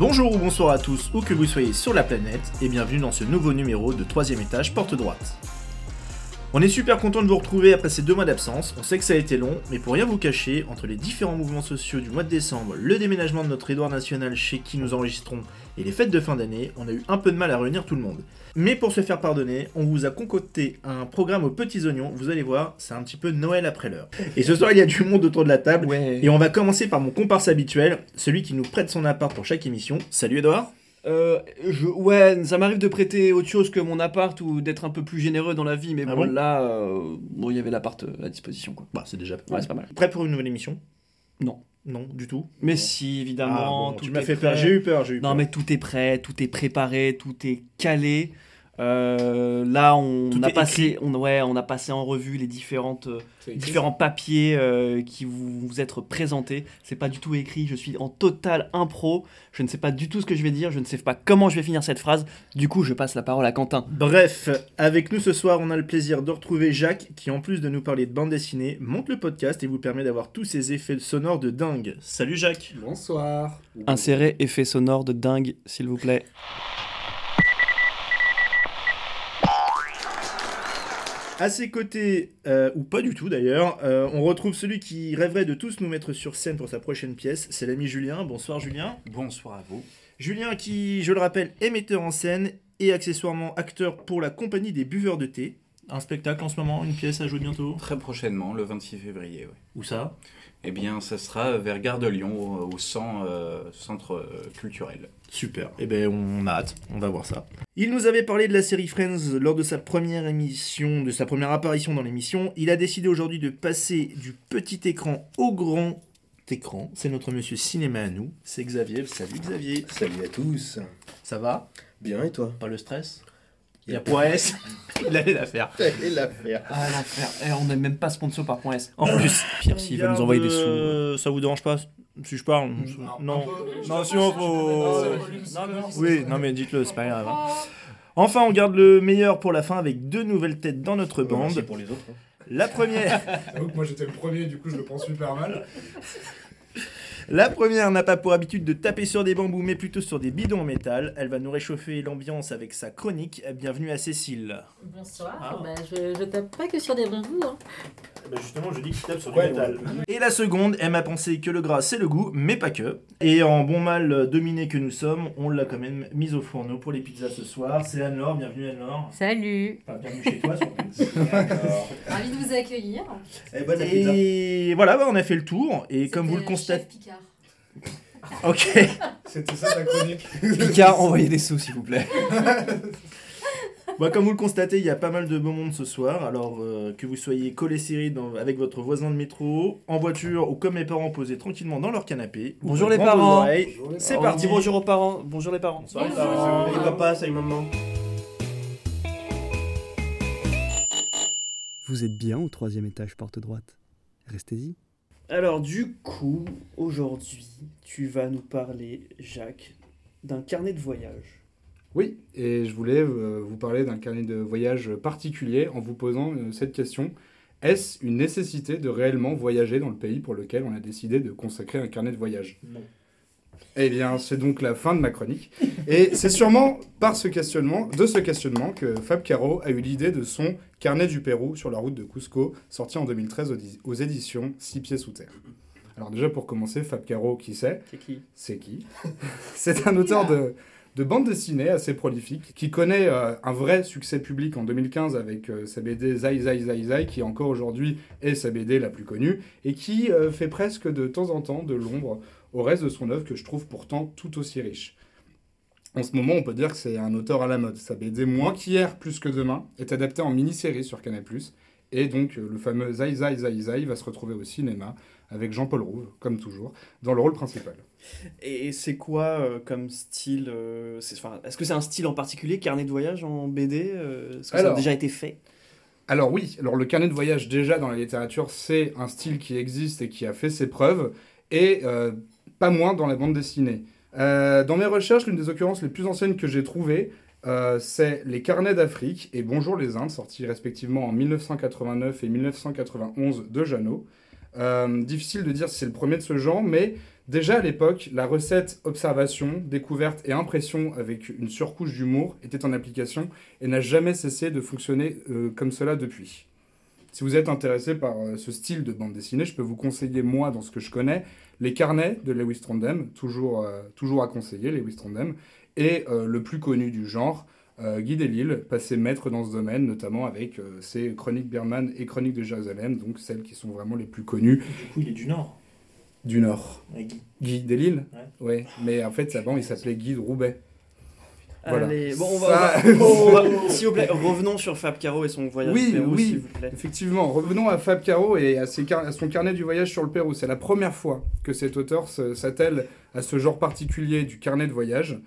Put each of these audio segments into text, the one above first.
Bonjour ou bonsoir à tous, où que vous soyez sur la planète, et bienvenue dans ce nouveau numéro de troisième étage porte droite. On est super content de vous retrouver après ces deux mois d'absence, on sait que ça a été long, mais pour rien vous cacher, entre les différents mouvements sociaux du mois de décembre, le déménagement de notre Édouard National chez qui nous enregistrons, et les fêtes de fin d'année, on a eu un peu de mal à réunir tout le monde. Mais pour se faire pardonner, on vous a concocté un programme aux petits oignons, vous allez voir, c'est un petit peu Noël après l'heure. Et ce soir, il y a du monde autour de la table, Ouais. et on va commencer par mon comparse habituel, celui qui nous prête son appart pour chaque émission. Salut Edouard Euh, je, ouais, ça m'arrive de prêter autre chose que mon appart ou d'être un peu plus généreux dans la vie, mais Ah bon, bon là, euh, bon, il y avait l'appart euh, à disposition, quoi. Bah, c'est déjà Ouais, c'est pas mal. Prêt pour une nouvelle émission? Non. Non, du tout. Mais si, évidemment. Ah, bon, tout tu m'as est fait prêt. peur, j'ai eu peur, j'ai eu Non, peur. mais tout est prêt, tout est préparé, tout est calé. Euh, là, on Tout a passé, on, ouais, on a passé en revue les différentes, euh, différents papiers euh, qui vous, vous être présentés. C'est pas du tout écrit. Je suis en total impro. Je ne sais pas du tout ce que je vais dire. Je ne sais pas comment je vais finir cette phrase. Du coup, je passe la parole à Quentin. Bref, avec nous ce soir, on a le plaisir de retrouver Jacques, qui en plus de nous parler de bande dessinée, monte le podcast et vous permet d'avoir tous ces effets sonores de dingue. Salut Jacques Bonsoir. Insérez effet sonore de dingue, s'il vous plaît. À ses côtés, euh, ou pas du tout d'ailleurs, euh, on retrouve celui qui rêverait de tous nous mettre sur scène pour sa prochaine pièce, c'est l'ami Julien. Bonsoir Julien. Bonsoir à vous. Julien qui, je le rappelle, est metteur en scène et accessoirement acteur pour la compagnie des buveurs de thé. Un spectacle en ce moment, une pièce à jouer bientôt? Très prochainement, le 26 février. oui. Où ça? Eh bien, ça sera vers Gare de Lyon, au, au cent- euh, centre euh, culturel. Super. Eh ben, on a hâte. On va voir ça. Il nous avait parlé de la série Friends lors de sa première émission, de sa première apparition dans l'émission. Il a décidé aujourd'hui de passer du petit écran au grand écran. C'est notre monsieur cinéma à nous. C'est Xavier. Salut Xavier. Salut à tous. Ça va? Bien et toi? Pas le stress? Il y a Poès. Il allait la faire. Et l'affaire. Ah l'enfer. Eh, on n'est même pas sponsor par point S. En plus, Pire s'il veut nous envoyer des sous. Euh, ça vous dérange pas si je parle? Non. Non, si on faut. Oui, non mais dites-le, c'est pas grave. hein. Enfin, on garde le meilleur pour la fin avec deux nouvelles têtes dans notre bande. C'est pour les autres. hein. La première, J'avoue que moi j'étais le premier, du coup je le prends super mal. La première n'a pas pour habitude de taper sur des bambous, mais plutôt sur des bidons en métal. Elle va nous réchauffer l'ambiance avec sa chronique. Bienvenue à Cécile. Bonsoir. Ah. Bah, je, je tape pas que sur des bambous. Hein. justement, je dis que tu tapes sur Ouais, ouais. Et la seconde, elle m'a pensé que le gras c'est le goût, mais pas que. Et en bon mal dominé que nous sommes, on l'a quand même mise au fourneau pour les pizzas ce soir. C'est Anne-Laure, bienvenue Anne-Laure. Salut. Enfin, bienvenue chez toi surtout. Ravi de vous accueillir. Bonne pizza. Et voilà, bah, on a fait le tour. Et comme vous le constatez. Picard. Ok. C'était ça ta chronique. Picard, envoyez des sous, s'il vous plaît. Bah, comme vous le constatez, il y a pas mal de beau monde ce soir. Alors euh, que vous soyez collés serrés dans- avec votre voisin de métro, en voiture ou comme mes parents posés tranquillement dans leur canapé. Bonjour les vos parents. oreilles. C'est On parti. dit bonjour aux parents. Bonjour les parents. Bonjour. Salut papa, salut maman. Vous êtes bien au troisième étage porte droite. Restez-y. Alors du coup, aujourd'hui, tu vas nous parler, Jacques, d'un carnet de voyage. Oui, et je voulais euh, vous parler d'un carnet de voyage particulier en vous posant euh, cette question. Est-ce une nécessité de réellement voyager dans le pays pour lequel on a décidé de consacrer un carnet de voyage? Non. Eh bien, c'est donc la fin de ma chronique. Et c'est sûrement par ce questionnement, de ce questionnement que Fab Caro a eu l'idée de son Carnet du Pérou sur la route de Cusco, sorti en 2013 aux, éditions Six Pieds Sous Terre. Alors déjà pour commencer, Fab Caro, qui c'est C'est qui? C'est qui? C'est un auteur de, de bande dessinée assez prolifique qui connaît euh, un vrai succès public en 2015 avec euh, sa BD Zai Zai Zai Zai qui encore aujourd'hui est sa BD la plus connue et qui euh, fait presque de temps en temps de l'ombre au reste de son œuvre que je trouve pourtant tout aussi riche. En ce moment, on peut dire que c'est un auteur à la mode. Sa BD Moins qu'hier, plus que demain est adaptée en mini-série sur Canal+. Et donc, euh, le fameux Zai Zai Zai Zai va se retrouver au cinéma avec Jean-Paul Rouve, comme toujours, dans le rôle principal. Et c'est quoi euh, comme style euh, Est-ce que c'est un style en particulier, carnet de voyage en BD euh, Est-ce que ça a déjà été fait? Alors oui, alors le carnet de voyage déjà dans la littérature, c'est un style qui existe et qui a fait ses preuves, et pas moins dans la bande dessinée. Euh, dans mes recherches, l'une des occurrences les plus anciennes que j'ai trouvées, euh, c'est Les Carnets d'Afrique et Bonjour les Indes, sortis respectivement en 1989 et 1991 de Jeannot. Euh, difficile de dire si c'est le premier de ce genre, mais déjà à l'époque, la recette observation, découverte et impression avec une surcouche d'humour était en application et n'a jamais cessé de fonctionner comme cela depuis. Si vous êtes intéressé par euh, ce style de bande dessinée, je peux vous conseiller, moi, dans ce que je connais, les carnets de Lewis Trondheim, toujours, euh, toujours à conseiller, Lewis Trondheim, et euh, le plus connu du genre, euh, Guy Delisle, passé maître dans ce domaine, notamment avec euh, ses Chroniques Birman et Chroniques de Jérusalem, donc celles qui sont vraiment les plus connues Du coup, il est du Nord. du Nord. Ouais, Guy. Guy Delisle Ouais. Ouais, mais en fait, avant, il s'appelait Guy de Roubaix. Voilà. Allez, bon, on va, Ça- on va- on va- s'il vous plaît, revenons sur Fab Caro et son voyage Oui, au Pérou, oui. s'il vous plaît. Effectivement, revenons à Fab Caro et à, ses car- à son carnet du voyage sur le Pérou. C'est la première fois que cet auteur s'attelle à ce genre particulier du carnet de voyage.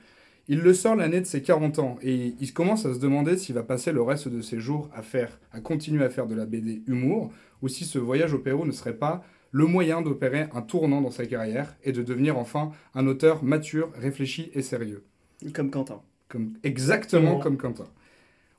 Il le sort l'année de ses 40 ans et il commence à se demander s'il va passer le reste de ses jours à faire, à continuer à faire de la BD humour, ou si ce voyage au Pérou ne serait pas le moyen d'opérer un tournant dans sa carrière et de devenir enfin un auteur mature, réfléchi et sérieux. Comme Quentin. Comme, exactement comme Quentin.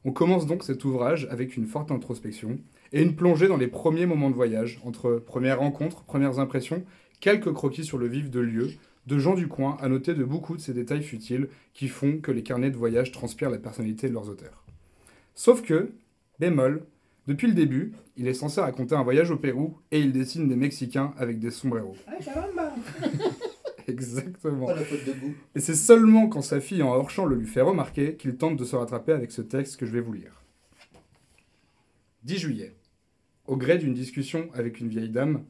On commence donc cet ouvrage avec une forte introspection et une plongée dans les premiers moments de voyage, entre premières rencontres, premières impressions, quelques croquis sur le vif de lieux, de gens du coin, à noter de beaucoup de ces détails futiles qui font que les carnets de voyage transpirent la personnalité de leurs auteurs. Sauf que, bémol, depuis le début, il est censé raconter un voyage au Pérou et il dessine des Mexicains avec des sombreros. Exactement. la faute de goût. Et c'est seulement quand sa fille en hors-champ le lui fait remarquer qu'il tente de se rattraper avec ce texte que je vais vous lire. 10 juillet. Au gré d'une discussion avec une vieille dame,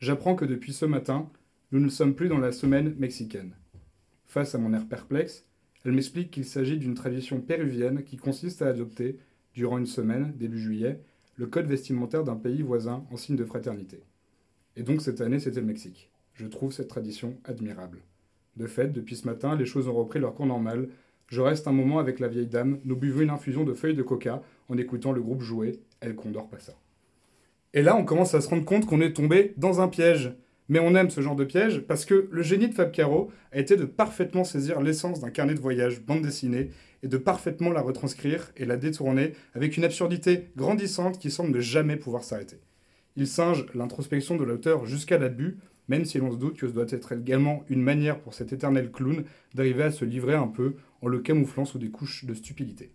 j'apprends que depuis ce matin, nous ne sommes plus dans la semaine mexicaine. Face à mon air perplexe, elle m'explique qu'il s'agit d'une tradition péruvienne qui consiste à adopter, durant une semaine, début juillet, le code vestimentaire d'un pays voisin en signe de fraternité. Et donc cette année, c'était le Mexique. Je trouve cette tradition admirable. De fait, depuis ce matin, les choses ont repris leur cours normal. Je reste un moment avec la vieille dame, nous buvons une infusion de feuilles de coca en écoutant le groupe jouer El Condor Passa. Et là, on commence à se rendre compte qu'on est tombé dans un piège. Mais on aime ce genre de piège parce que le génie de Fab Caro a été de parfaitement saisir l'essence d'un carnet de voyage bande dessinée et de parfaitement la retranscrire et la détourner avec une absurdité grandissante qui semble ne jamais pouvoir s'arrêter. Il singe l'introspection de l'auteur jusqu'à l'abus, même si l'on se doute que ce doit être également une manière pour cet éternel clown d'arriver à se livrer un peu en le camouflant sous des couches de stupidité.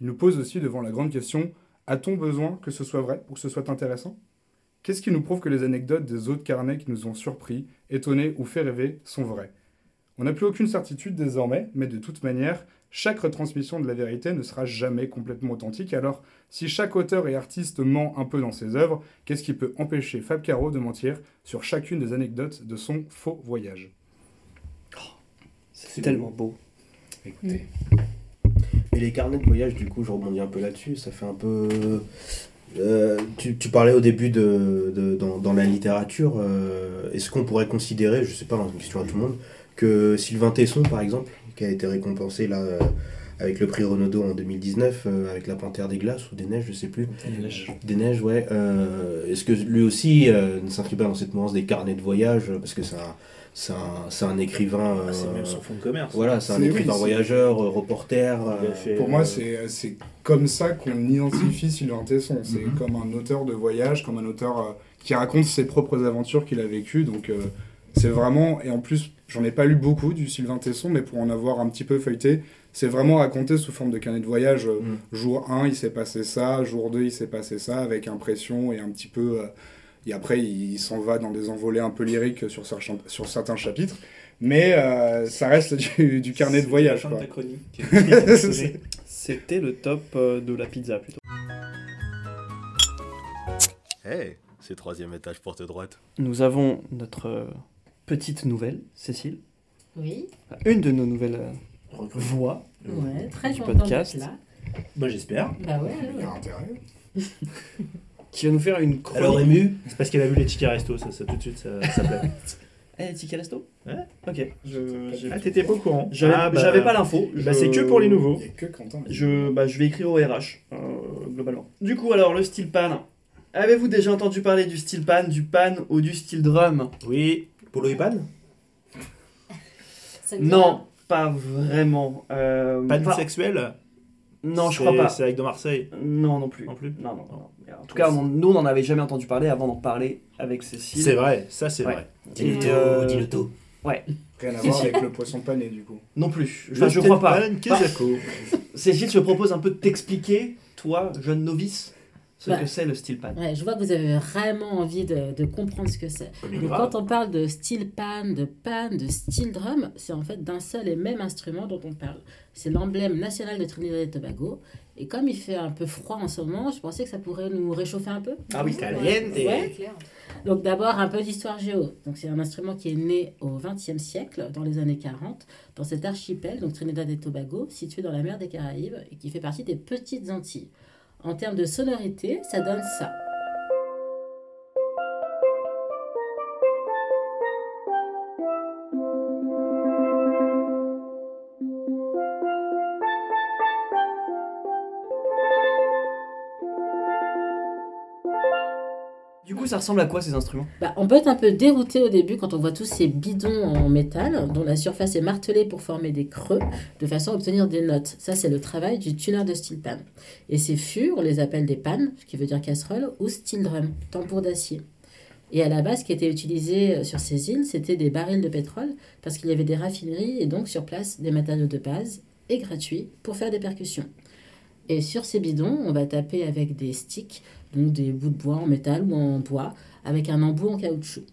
Il nous pose aussi devant la grande question a-t-on besoin que ce soit vrai pour que ce soit intéressant? Qu'est-ce qui nous prouve que les anecdotes des autres carnets qui nous ont surpris, étonnés ou fait rêver sont vraies? On n'a plus aucune certitude désormais, mais de toute manière, chaque retransmission de la vérité ne sera jamais complètement authentique, alors si chaque auteur et artiste ment un peu dans ses œuvres, qu'est-ce qui peut empêcher Fab Caro de mentir sur chacune des anecdotes de son faux voyage? C'est tellement beau. Écoutez. Et les carnets de voyage, du coup, je rebondis un peu là-dessus. Ça fait un peu. Euh, tu, tu parlais au début de, de- dans, dans la littérature. euh, Est-ce qu'on pourrait considérer, je sais pas, une question à tout le monde, que Sylvain Tesson, par exemple, qui a été récompensé là euh, avec le prix Renaudot en 2019, euh, avec La Panthère des Glaces ou des Neiges, je sais plus. Des Neiges, ouais. euh, Est-ce que lui aussi euh, ne s'inscrit pas dans cette mouvance des carnets de voyage Parce que c'est un, c'est un, c'est un écrivain. Ah, c'est même son fond de commerce. Voilà, c'est un écrivain oui, voyageur, euh, reporter. Euh, fait, Pour moi, euh, c'est c'est comme ça qu'on identifie Sylvain Tesson. C'est Mhm. comme un auteur de voyage, comme un auteur euh, qui raconte ses propres aventures qu'il a vécues. Donc, euh, c'est vraiment. Et en plus, j'en ai pas lu beaucoup du Sylvain Tesson, mais pour en avoir un petit peu feuilleté, c'est vraiment raconté sous forme de carnet de voyage. Euh, Mhm. Jour 1, il s'est passé ça. Jour 2, il s'est passé ça, avec impression et un petit peu. euh, et après, il, il s'en va dans des envolées un peu lyriques sur, certains- sur certains chapitres. Mais euh, ça reste du, du carnet de voyage. C'était le top de la pizza plutôt. Hey, c'est troisième étage porte droite. Nous avons notre petite nouvelle, Cécile. Oui, Une de nos nouvelles euh, voix. ouais, très du podcast. là. Bah, j'espère. Bah ouais, Il y a ouais. intérêt. Qui va nous faire une chronique. Alors ému C'est parce qu'elle a vu les tickets resto, ça, ça tout de suite, ça, ça plaît. Eh, Ticket Resto Ouais. Ok. Je, Ah, t'étais pas au courant J'avais Ah, bah, j'avais pas l'info. Bah, c'est que pour les nouveaux. Il a que Quentin. Je, bah, je vais écrire au RH, euh, globalement. Du coup, alors, le style pan. Avez-vous déjà entendu parler du style pan, du pan ou du style drum? Oui. Polo et Pan Non, pas vraiment. Euh, pas- Pansexuel Non, je crois pas. C'est avec de Marseille. Non, non plus. Non plus Non, non, non. En tout cas, on- nous, on n'en avait jamais entendu parler avant d'en parler avec Cécile. C'est vrai, ça c'est Ouais. vrai. Dis-le euh, dis-le tout. Ouais, Rien à voir avec le poisson pané, du coup. non plus. Enfin, je crois pas. Cécile, je te propose un peu de t'expliquer, toi, jeune novice, ce Bah. que c'est le steel pan. Ouais, je vois que vous avez vraiment envie de, de comprendre ce que c'est. Donc, quand on parle de steel pan, de pan, de steel drum, c'est en fait d'un seul et même instrument dont on parle. C'est l'emblème national de Trinidad et Tobago. Et comme il fait un peu froid en ce moment, je pensais que ça pourrait nous réchauffer un peu. Ah oui, caliente. Ouais. clair. Donc d'abord un peu d'histoire géo. Donc c'est un instrument qui est né au XXe siècle, dans les années 40, dans cet archipel, donc Trinidad et Tobago, situé dans la mer des Caraïbes et qui fait partie des petites Antilles. En termes de sonorité, ça donne ça. Ça ressemble à quoi ces instruments? Bah, on peut être un peu dérouté au début quand on voit tous ces bidons en métal dont la surface est martelée pour former des creux de façon à obtenir des notes. Ça, c'est le travail du tuner de steel pan. Et ces fûts, on les appelle des pannes, ce qui veut dire casserole, ou steel drum, tambour d'acier. Et à la base, ce qui était utilisé euh, sur ces îles, c'était des barils de pétrole parce qu'il y avait des raffineries et donc sur place des matériaux de base et gratuits pour faire des percussions. Et sur ces bidons, on va taper avec des sticks, donc des bouts de bois en métal ou en bois, avec un embout en caoutchouc.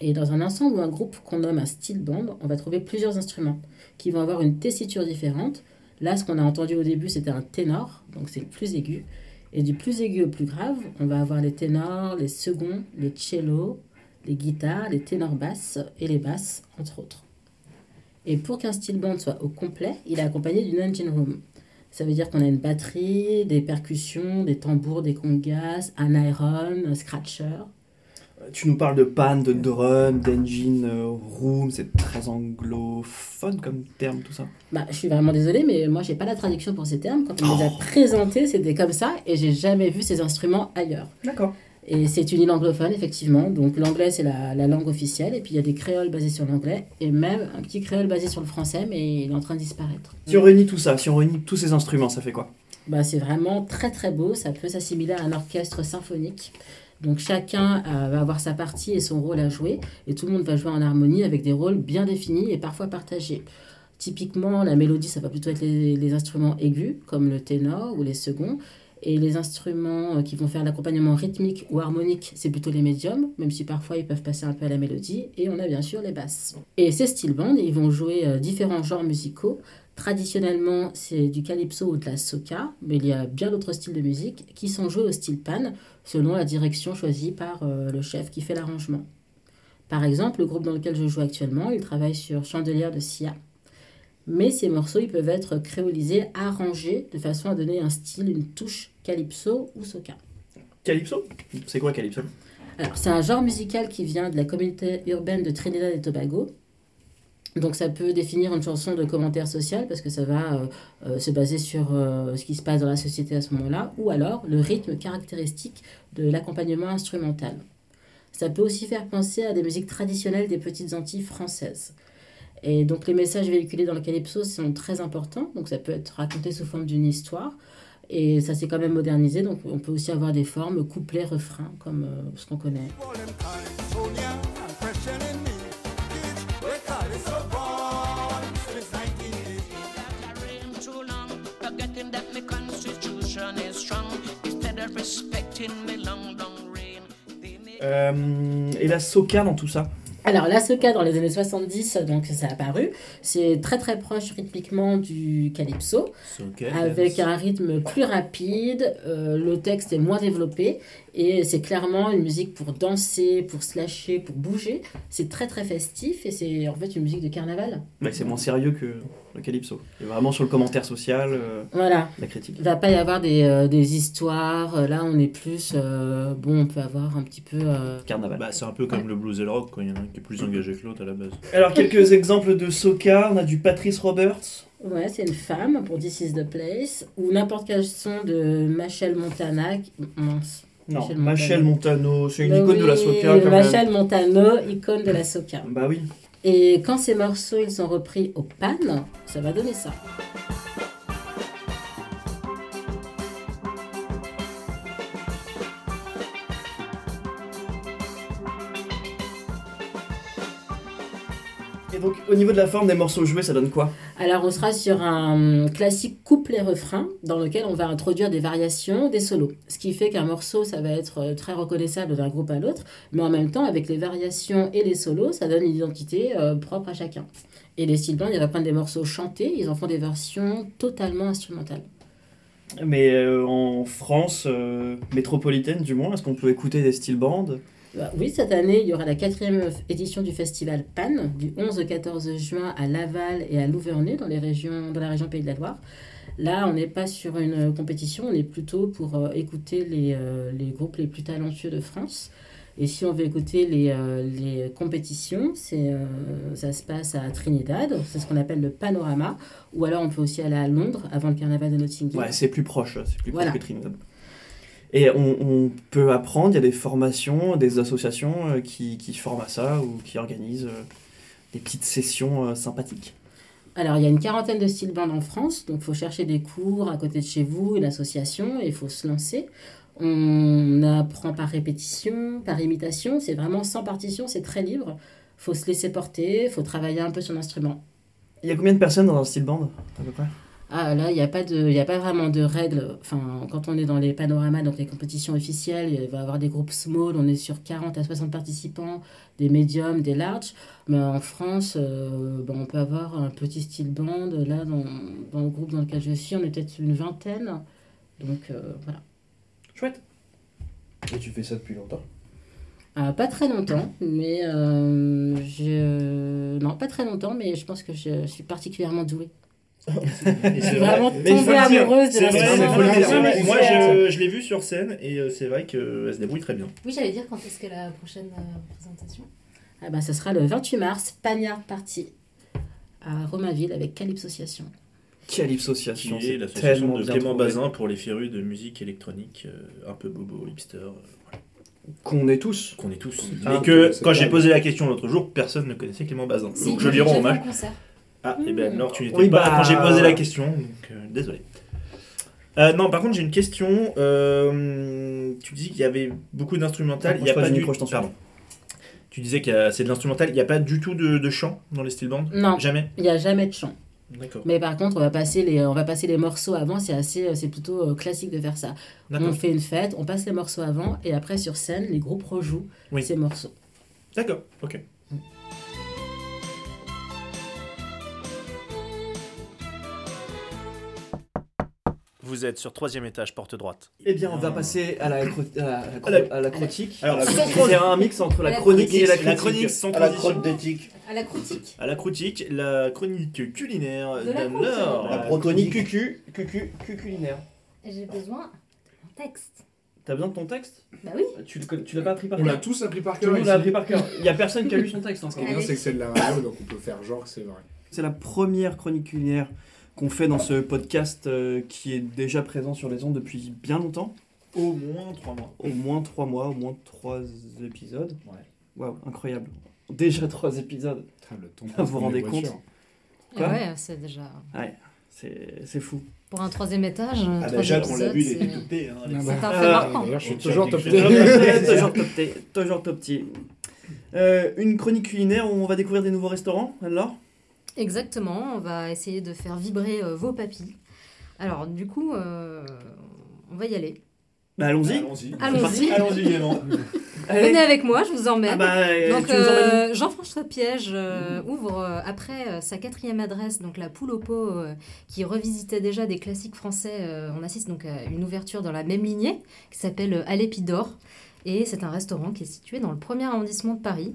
Et dans un ensemble ou un groupe qu'on nomme un steel band, on va trouver plusieurs instruments qui vont avoir une tessiture différente. Là, ce qu'on a entendu au début, c'était un ténor, donc c'est le plus aigu. Et du plus aigu au plus grave, on va avoir les ténors, les seconds, les cellos, les guitares, les ténors basses et les basses, entre autres. Et pour qu'un steel band soit au complet, il est accompagné d'une engine room. Ça veut dire qu'on a une batterie, des percussions, des tambours, des congas, un iron, un scratcher. Tu nous parles de pan, de drum, d'engine euh, room, c'est très anglophone comme terme tout ça. Bah, je suis vraiment désolée, mais moi, j'ai pas la traduction pour ces termes. Quand on les a présentés, c'était comme ça, et j'ai jamais vu ces instruments ailleurs. D'accord. Et c'est une île anglophone, effectivement. Donc l'anglais, c'est la, la langue officielle. Et puis il y a des créoles basés sur l'anglais. Et même un petit créole basé sur le français, mais il est en train de disparaître. Si on réunit tout ça, si on réunit tous ces instruments, ça fait quoi? Bah, c'est vraiment très très beau. Ça peut s'assimiler à un orchestre symphonique. Donc chacun euh, va avoir sa partie et son rôle à jouer. Et tout le monde va jouer en harmonie avec des rôles bien définis et parfois partagés. Typiquement, la mélodie, ça va plutôt être les, les instruments aigus, comme le ténor ou les seconds. Et les instruments euh, qui vont faire l'accompagnement rythmique ou harmonique, c'est plutôt les médiums, même si parfois ils peuvent passer un peu à la mélodie. Et on a bien sûr les basses. Et ces steel bands, ils vont jouer euh, différents genres musicaux. Traditionnellement, c'est du calypso ou de la soca, mais il y a bien d'autres styles de musique qui sont joués au steel pan selon la direction choisie par euh, le chef qui fait l'arrangement. Par exemple, le groupe dans lequel je joue actuellement, il travaille sur Chandelier de Sia. Mais ces morceaux, ils peuvent être créolisés, arrangés de façon à donner un style, une touche calypso ou soca. Calypso? C'est quoi Calypso? Alors, c'est un genre musical qui vient de la communauté urbaine de Trinidad et Tobago. Donc, ça peut définir une chanson de commentaire social parce que ça va euh, euh, se baser sur euh, ce qui se passe dans la société à ce moment-là, ou alors le rythme caractéristique de l'accompagnement instrumental. Ça peut aussi faire penser à des musiques traditionnelles des petites Antilles françaises. Et donc, les messages véhiculés dans le calypso sont très importants. Donc, ça peut être raconté sous forme d'une histoire. Et ça s'est quand même modernisé, donc on peut aussi avoir des formes couplet, refrain, comme euh, ce qu'on connaît. Euh, et la soca dans tout ça? Alors la soca dans les années 70, donc ça a apparu, c'est très très proche rythmiquement du calypso, avec un rythme plus rapide, euh, le texte est moins développé et c'est clairement une musique pour danser, pour se lâcher, pour bouger. C'est très très festif et c'est en fait une musique de carnaval. Ouais, C'est moins sérieux que le calypso. C'est vraiment sur le commentaire social, euh, Voilà. la critique. Il va pas y avoir des, euh, des histoires. euh, Là, on est plus. euh, bon, on peut avoir un petit peu. euh, Carnaval. Bah, c'est un peu comme le blues et le rock, quoi. Il y en a un qui est plus engagé que l'autre à la base. Alors, quelques exemples de soca. On a du Patrice Roberts. Ouais, c'est une femme pour This is the Place. Ou n'importe quel son de Machel Montana. qui- mince. Non, Machel Montano. C'est une Bah icône de la soca quand Machel Montano, icône de la soca. même. Bah oui. Et quand ces morceaux ils sont repris au pan, ça va donner ça. Donc, au niveau de la forme des morceaux joués, ça donne quoi? Alors, on sera sur un classique couplet-refrain dans lequel on va introduire des variations, des solos. Ce qui fait qu'un morceau, ça va être euh, très reconnaissable d'un groupe à l'autre, mais en même temps, avec les variations et les solos, ça donne une identité euh, propre à chacun. Et les style bands, ils reprennent des morceaux chantés, ils en font des versions totalement instrumentales. Mais euh, en France euh, métropolitaine, du moins, est-ce qu'on peut écouter des style bands oui, cette année, il y aura la quatrième édition du festival Pan, du 11 au 14 juin à Laval et à Louvernay, dans, les régions, dans la région Pays de la Loire. Là, on n'est pas sur une compétition, on est plutôt pour euh, écouter les, euh, les groupes les plus talentueux de France. Et si on veut écouter les, euh, les compétitions, c'est, ça se passe à Trinidad, c'est ce qu'on appelle le panorama, ou alors on peut aussi aller à Londres avant le carnaval de Nottingham. Ouais, c'est plus proche, c'est plus Voilà. proche que Trinidad. Et on, on peut apprendre, il y a des formations, des associations euh, qui, qui forment à ça ou qui organisent euh, des petites sessions euh, sympathiques. Alors, il y a une quarantaine de style bands en France, donc il faut chercher des cours à côté de chez vous, une association, et il faut se lancer. On apprend par répétition, par imitation, c'est vraiment sans partition, c'est très libre. faut se laisser porter, faut travailler un peu son instrument. Il y a combien de personnes dans un style band à peu près? Ah, là, il n'y a, pas de- il y a pas vraiment de règles. Enfin, quand on est dans les panoramas, donc les compétitions officielles, il va y avoir des groupes small, on est sur 40 à 60 participants, des médiums, des larges. Mais en France, euh, ben, on peut avoir un petit style band. Là, dans, dans le groupe dans lequel je suis, on est peut-être une vingtaine. Donc, euh, voilà. Chouette. Et tu fais ça depuis longtemps? Ah, pas très longtemps, mais euh, je... Non, pas très longtemps, mais je pense que je suis particulièrement douée. Et Je c'est vraiment tombée amoureuse de C'est vrai, Moi, je, je l'ai vu sur scène et euh, c'est vrai qu'elle se débrouille très bien. Oui, j'allais dire quand est-ce que la prochaine euh, présentation? Ah bah, ce sera le 28 mars, Pagnard Party, à Romainville avec Calypsociation. Calypsociation, Qui est c'est l'association de bien Clément trouvé. Bazin pour les férus de musique électronique, euh, un peu bobo, hipster, euh, voilà, Qu'on est tous. qu'on est tous. Ah, Mais que quand j'ai posé la question l'autre jour, personne ne connaissait Clément Bazin. Si, Donc je lui rends hommage. Ah, et ben alors tu n'étais Oui, pas là bah- quand j'ai posé la question, donc euh, désolé. Euh, non, par contre, j'ai une question. Euh, tu dis qu'il y avait beaucoup d'instrumental. Il y a pas du micro, je t'en Pardon. Tu disais que c'est de l'instrumental. Il n'y a pas du tout de, de chant dans les style bands? Non, Jamais? Il n'y a jamais de chant. D'accord. Mais par contre, on va passer les, on va passer les morceaux avant. C'est assez, c'est plutôt classique de faire ça. On fait une fête, on passe les morceaux avant, et après sur scène, les groupes rejouent Oui. ces morceaux. D'accord, ok. Vous êtes sur troisième étage, porte droite. Eh bien, on va passer à la, cro- à la, à la cro- À la- à la critique. Alors, la- c'est un mix entre la la chronique et la La critique. chronique sans À la d'éthique. À la critique. À la critique, la chronique culinaire De la croûte. Laure. La La pro- chronique cucu, cucu, cucu culinaire. J'ai besoin d'un texte. T'as besoin de ton texte? Bah oui. Tu le con- tu l'as pas appris par On l'a cœur tous appris par Tout cœur. le monde ici. l'a appris par cœur. Il y a personne qui a lu son texte Ce qui encore. est bien, c'est que c'est de la radio, donc on peut faire genre que c'est vrai. C'est la première chronique culinaire qu'on fait dans ce podcast euh, qui est déjà présent sur les ondes depuis bien longtemps. Au moins trois mois. Au moins trois mois, au moins trois épisodes. Ouais. Waouh, incroyable. Déjà trois épisodes. Putain, le temps Vous vous rendez compte. Quoi ouais, c'est déjà. C'est c'est fou. Pour un troisième étage, Ah trois bah Jacques, on l'a vu, il épisodes, était c'est- topé. Hein, Ah bah. C'est un fait marquant. D'ailleurs, je suis toujours tu as top dit que T. j'étais- toujours top T, toujours top T. Euh, une chronique culinaire où on va découvrir des nouveaux restaurants, alors? Exactement, on va essayer de faire vibrer euh, vos papilles. Alors, du coup, euh, on va y aller. Bah allons-y. Allons-y. Allons-y. Allons-y. Venez avec moi, je vous emmène. Ah bah, euh, Donc, euh, Jean-François Piège euh, ouvre euh, après euh, sa quatrième adresse, donc la poule au pot, euh, qui revisitait déjà des classiques français. euh, on assiste donc à une ouverture dans la même lignée, qui s'appelle euh, Alépidore. Et c'est un restaurant qui est situé dans le premier arrondissement de Paris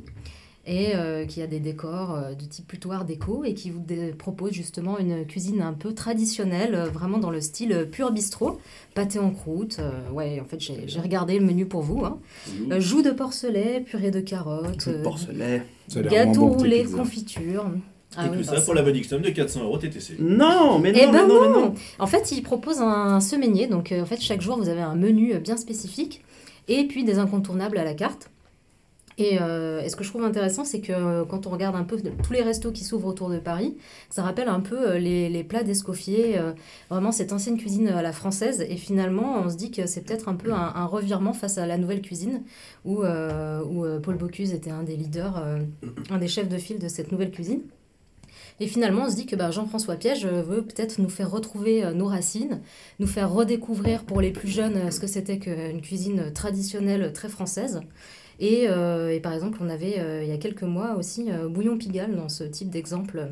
et euh, qui a des décors euh, de type plutôt art déco et qui vous propose justement une cuisine un peu traditionnelle, euh, vraiment dans le style pur bistrot, pâté en croûte. euh, ouais, en fait, j'ai regardé le menu pour vous. hein. Euh, joues de porcelet, purée de carottes, euh, porcelet. Gâteau bon roulé, confiture. Ah Et oui, tout bah, ça pour la bonne somme de 400 euros TTC. Non, mais non, Eh mais ben non, mais non non. En fait, il propose un semainier, donc euh, en fait chaque jour vous avez un menu bien spécifique et puis des incontournables à la carte. Et, euh, et ce que je trouve intéressant, c'est que euh, quand on regarde un peu tous les restos qui s'ouvrent autour de Paris, ça rappelle un peu euh, les, les plats d'Escoffier, vraiment cette ancienne cuisine à la française. Et finalement, on se dit que c'est peut-être un peu un, revirement face à la nouvelle cuisine, où, où Paul Bocuse était un des leaders, un des chefs de file de cette nouvelle cuisine. Et finalement, on se dit que bah, Jean-François Piège veut peut-être nous faire retrouver nos racines, nous faire redécouvrir pour les plus jeunes ce que c'était qu'une cuisine traditionnelle très française. Et, euh, et par exemple, on avait euh, il y a quelques mois aussi euh, Bouillon Pigalle dans ce type d'exemple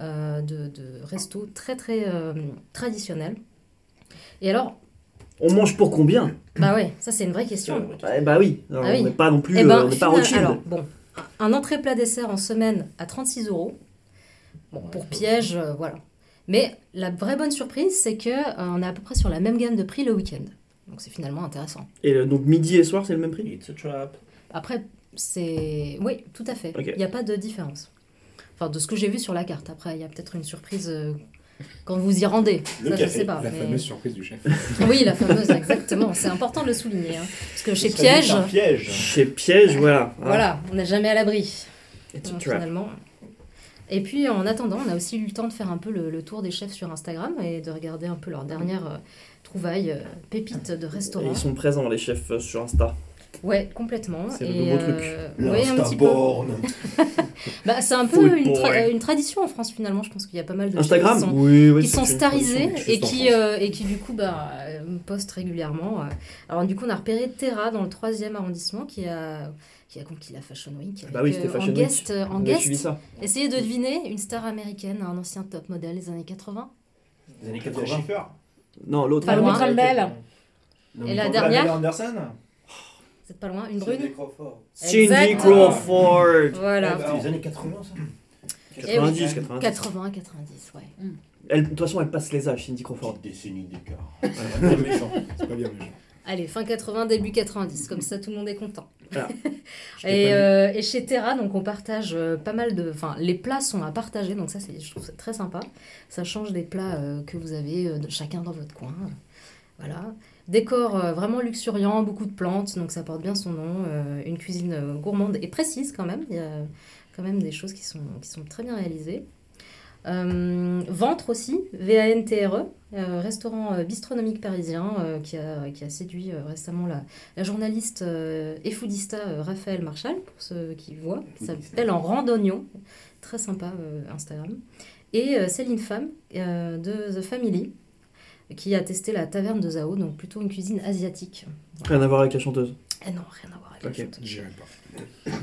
euh, de, de resto très très euh, traditionnel. Et alors, On mange pour combien? bah ouais, ça c'est une vraie question. Eh Bah oui, Alors, Ah oui. on n'est pas non plus Eh euh, ben, on n'est pas final- Rothschild. alors, bon, un entrée plat dessert en semaine à 36 euros. Bon, pour piège, euh, voilà. Mais la vraie bonne surprise, c'est que euh, on est à peu près sur la même gamme de prix le week-end. Donc c'est finalement intéressant. Et euh, donc midi et soir, c'est le même prix? It's a trap. Après, c'est... Oui, tout à fait. Il n'y a pas de différence. Enfin, de ce que j'ai vu sur la carte. Après, il y a peut-être une surprise euh, quand vous y rendez. Le ça, je café, sais pas. la mais- fameuse surprise du chef. Oui, la fameuse, exactement. C'est important de le souligner. hein. Parce que chez Piège, un piège. Chez Piège, voilà. voilà, on n'est jamais à l'abri. Finalement. Et puis en attendant, on a aussi eu le temps de faire un peu le, le tour des chefs sur Instagram et de regarder un peu leurs dernières euh, trouvailles, euh, pépites de Et restaurants. Ils sont présents, les chefs, euh, sur Insta. Ouais, complètement. C'est le Et, nouveau truc. ouais, un petit peu. L'Instaborn. Bah, c'est un peu une, tra- boy. une tradition en France finalement. Je pense qu'il y a pas mal de Instagram qui sont, Oui, oui. qui sont starisés tradition. et qui, France. euh, et qui du coup bah, euh, postent régulièrement. euh. Alors du coup, on a repéré Terra dans le 3e arrondissement qui a, qui a conquis la Fashion Week. Bah oui, c'était euh, Fashion en Week. guest, euh, en On guest suivi ça. Essayez de deviner une star américaine, un ancien top modèle des années 80. Les années Schiffer. 80. Non, l'autre. Pas loin. Et la dernière Anderson C'est pas loin, une brune Cindy Exactement. Crawford. Voilà. C'est les années 80, ça Eh oui. 90, 90. 80, 90, ouais. Elle- De toute façon, elle passe les âges, Cindy Crawford. Petite décennie d'écart. Bien méchant. C'est pas bien méchant. Allez, fin 80, début 90, comme ça tout le monde est content. Voilà. et, euh, et chez Terra, donc on partage euh, pas mal de. Enfin, les plats sont à partager, donc ça, c'est, je trouve ça très sympa. Ça change des plats euh, que vous avez euh, de chacun dans votre coin. Voilà. Décor euh, vraiment luxuriant, beaucoup de plantes, donc ça porte bien son nom. euh, une cuisine euh, gourmande et précise quand même. Il y a quand même des choses qui sont, qui sont très bien réalisées. Euh, Ventre aussi, V-A-N-T-R-E, euh, restaurant bistronomique parisien euh, qui, a, qui a séduit récemment la, la journaliste et foodista Raphaël Marchal, pour ceux qui voient. Ça s'appelle En Randonnion, très sympa Instagram. Et Céline Femme de The Family, qui a testé la taverne de Zao, donc plutôt une cuisine asiatique. Rien à voir avec la chanteuse. Eh non, rien à voir chanteuse. J'irai pas.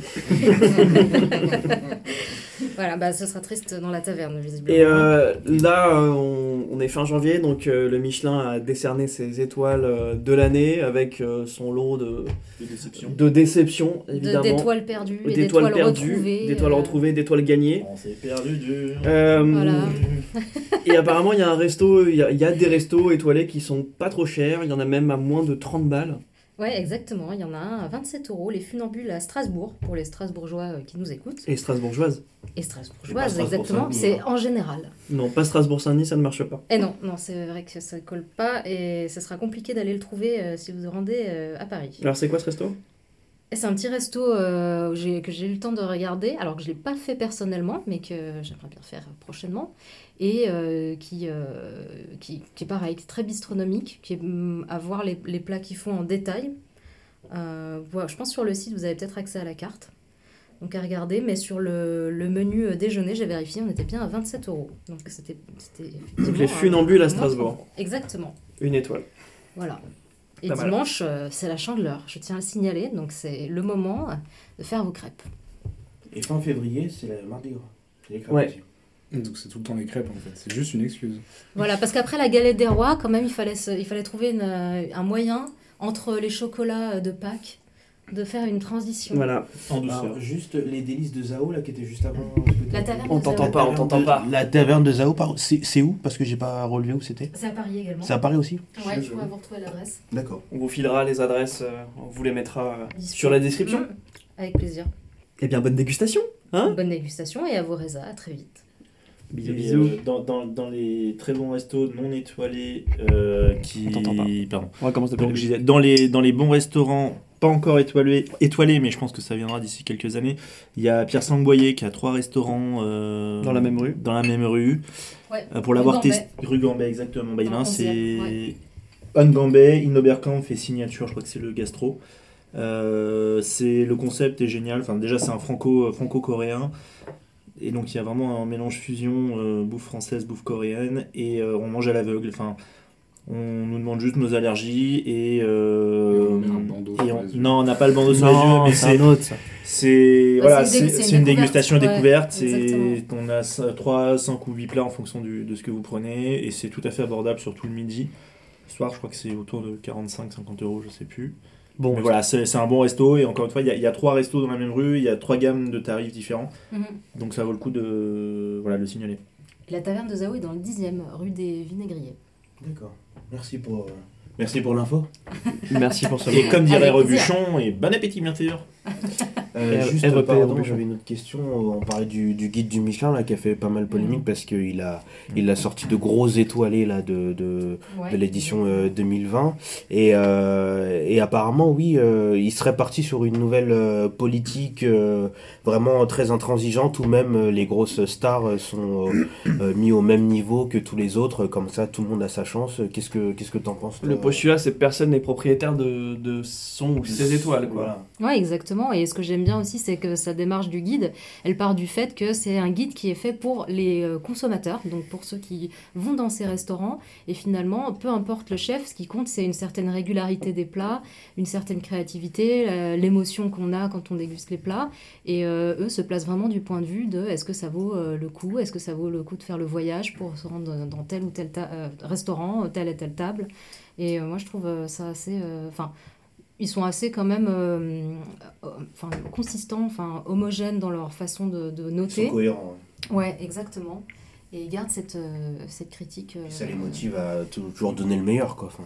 Voilà, bah ce sera triste dans la taverne, visiblement. Et euh, là, euh, on, on est fin janvier, donc euh, le Michelin a décerné ses étoiles euh, de l'année avec euh, son lot de, De déception. de déceptions, De- évidemment. d'étoiles perdues, et d'étoiles retrouvées. d'étoiles euh, retrouvées, d'étoiles gagnées. On s'est perdu du. Euh, Voilà. Et apparemment, il y a un resto, il y, a- il y a des restos étoilés qui sont pas trop chers. Il y en a même à moins de 30 balles. Ouais, exactement. Il y en a un à 27 euros, les funambules à Strasbourg, pour les Strasbourgeois euh, qui nous écoutent. Et Strasbourgeoise. Et Strasbourgeoises, Strasbourg exactement. C'est en général. Non, pas Strasbourg-Saint-Denis, ça ne marche pas. Et non, non, c'est vrai que ça colle pas et ce sera compliqué d'aller le trouver euh, si vous vous rendez euh, à Paris. Alors, c'est quoi ce resto? Et c'est un petit resto euh, que j'ai eu le temps de regarder, alors que je ne l'ai pas fait personnellement, mais que j'aimerais bien faire prochainement. Et euh, qui, euh, qui, qui est pareil, qui est très bistronomique, qui est hum, à voir les, les plats qu'ils font en détail. Euh, voilà, je pense sur le site, vous avez peut-être accès à la carte. Donc à regarder, mais sur le, le menu déjeuner, j'ai vérifié, on était bien à 27 euros. Donc c'était c'était effectivement les un- funambules à Strasbourg. Exactement. Une étoile. Voilà. Et Pas dimanche, euh, c'est la chandeleur, je tiens à le signaler, donc c'est le moment de faire vos crêpes. Et fin février, c'est le mardi gras. Les crêpes Ouais. Donc c'est tout le temps les crêpes en fait. C'est juste une excuse. Voilà, parce qu'après la galette des rois, quand même, il fallait, se- il fallait trouver une, euh, un moyen entre les chocolats euh, de Pâques de faire une transition. Voilà. En douceur. Alors, juste les délices de Zao là qui étaient juste avant. La taverne On de t'entend Zao. pas, on t'entend pas. La taverne de Zao, c'est où? Parce que j'ai pas relevé où c'était. C'est à Paris également. C'est à Paris aussi? Ouais, je pourrais vous retrouver l'adresse. D'accord. On vous filera les adresses, euh, on vous les mettra euh, Dispo. sur la description. Avec plaisir. Eh bien, bonne dégustation. Hein? Bonne dégustation et à vos résas, à très vite. Bisous, Et, bisous. euh, dans, dans, dans les très bons restos non étoilés euh, qui. On t'entend pas. Pardon. On va commencer Donc, je dans les, dans les bons restaurants pas encore étoilé, étoilé, mais je pense que ça viendra d'ici quelques années. Il y a Pierre Sangboyer qui a trois restaurants euh, Dans la même rue. Dans la même rue. Ouais. Euh, pour l'avoir testé, rue Gambet exactement. Bah, il y en a Dans un, le c'est 11e, ouais. Gambet, Innoberkampf et Signature, je crois que c'est le gastro. Euh, c'est le concept est génial. Enfin, déjà, c'est un franco franco-coréen. Et donc, il y a vraiment un mélange fusion euh, bouffe française, bouffe coréenne. Et euh, on mange à l'aveugle. Enfin, on nous demande juste nos allergies. Et, euh, Et on met un bandeau et sur on- les yeux. non, on n'a pas le bandeau sur les yeux, Non, mais c'est un autre c'est Bah, voilà, c'est une dé- dégustation ouais, découverte. On a 3, 5 ou 8 plats en fonction du- de ce que vous prenez et c'est tout à fait abordable sur tout le midi. Soir, je crois que c'est autour de 45-50 euros, je sais plus. Bon, Mais voilà, c'est c'est un bon resto et encore une fois, il y, a- il y a trois restos dans la même rue, il y a trois gammes de tarifs différents, Mhm. donc ça vaut le coup de voilà, le signaler. La taverne de Zao est dans le 10e, rue des Vinaigriers. D'accord. Merci pour, euh, merci pour l'info. merci pour ce Et comme dirait. Rebuchon, et bon appétit bien sûr. Euh, juste, REP, pardon, j'avais une autre question. On parlait du, du guide du Michelin là, qui a fait pas mal polémique Mhm. parce qu'il a, il a sorti de gros étoilés là, de, de, Ouais. de l'édition euh, 2020. Et, euh, et apparemment, oui, euh, il serait parti sur une nouvelle euh, politique euh, vraiment très intransigeante où même euh, les grosses stars sont euh, euh, mis au même niveau que tous les autres. Comme ça, tout le monde a sa chance. Qu'est-ce que qu'est-ce que t'en penses Le postulat, c'est que personne n'est propriétaire de, de son ou ses étoiles. Quoi. Voilà. Ouais, exactement. Et ce que j'aime bien aussi, c'est que sa démarche du guide, elle part du fait que c'est un guide qui est fait pour les euh, consommateurs, donc pour ceux qui vont dans ces restaurants. Et finalement, peu importe le chef, ce qui compte, c'est une certaine régularité des plats, une certaine créativité, l'émotion qu'on a quand on déguste les plats. Et euh, eux se placent vraiment du point de vue de est-ce que ça vaut euh, le coup, est-ce que ça vaut le coup de faire le voyage pour se rendre dans tel ou tel ta- restaurant, telle et telle table? Et moi, je trouve ça assez. Ils sont assez quand même euh, euh, enfin, consistants, enfin, homogènes dans leur façon de, de Ils sont noter. cohérents. hein. Ouais, exactement. Et ils gardent cette, euh, cette critique. euh, Et ça les motive à toujours donner le meilleur, quoi. Enfin,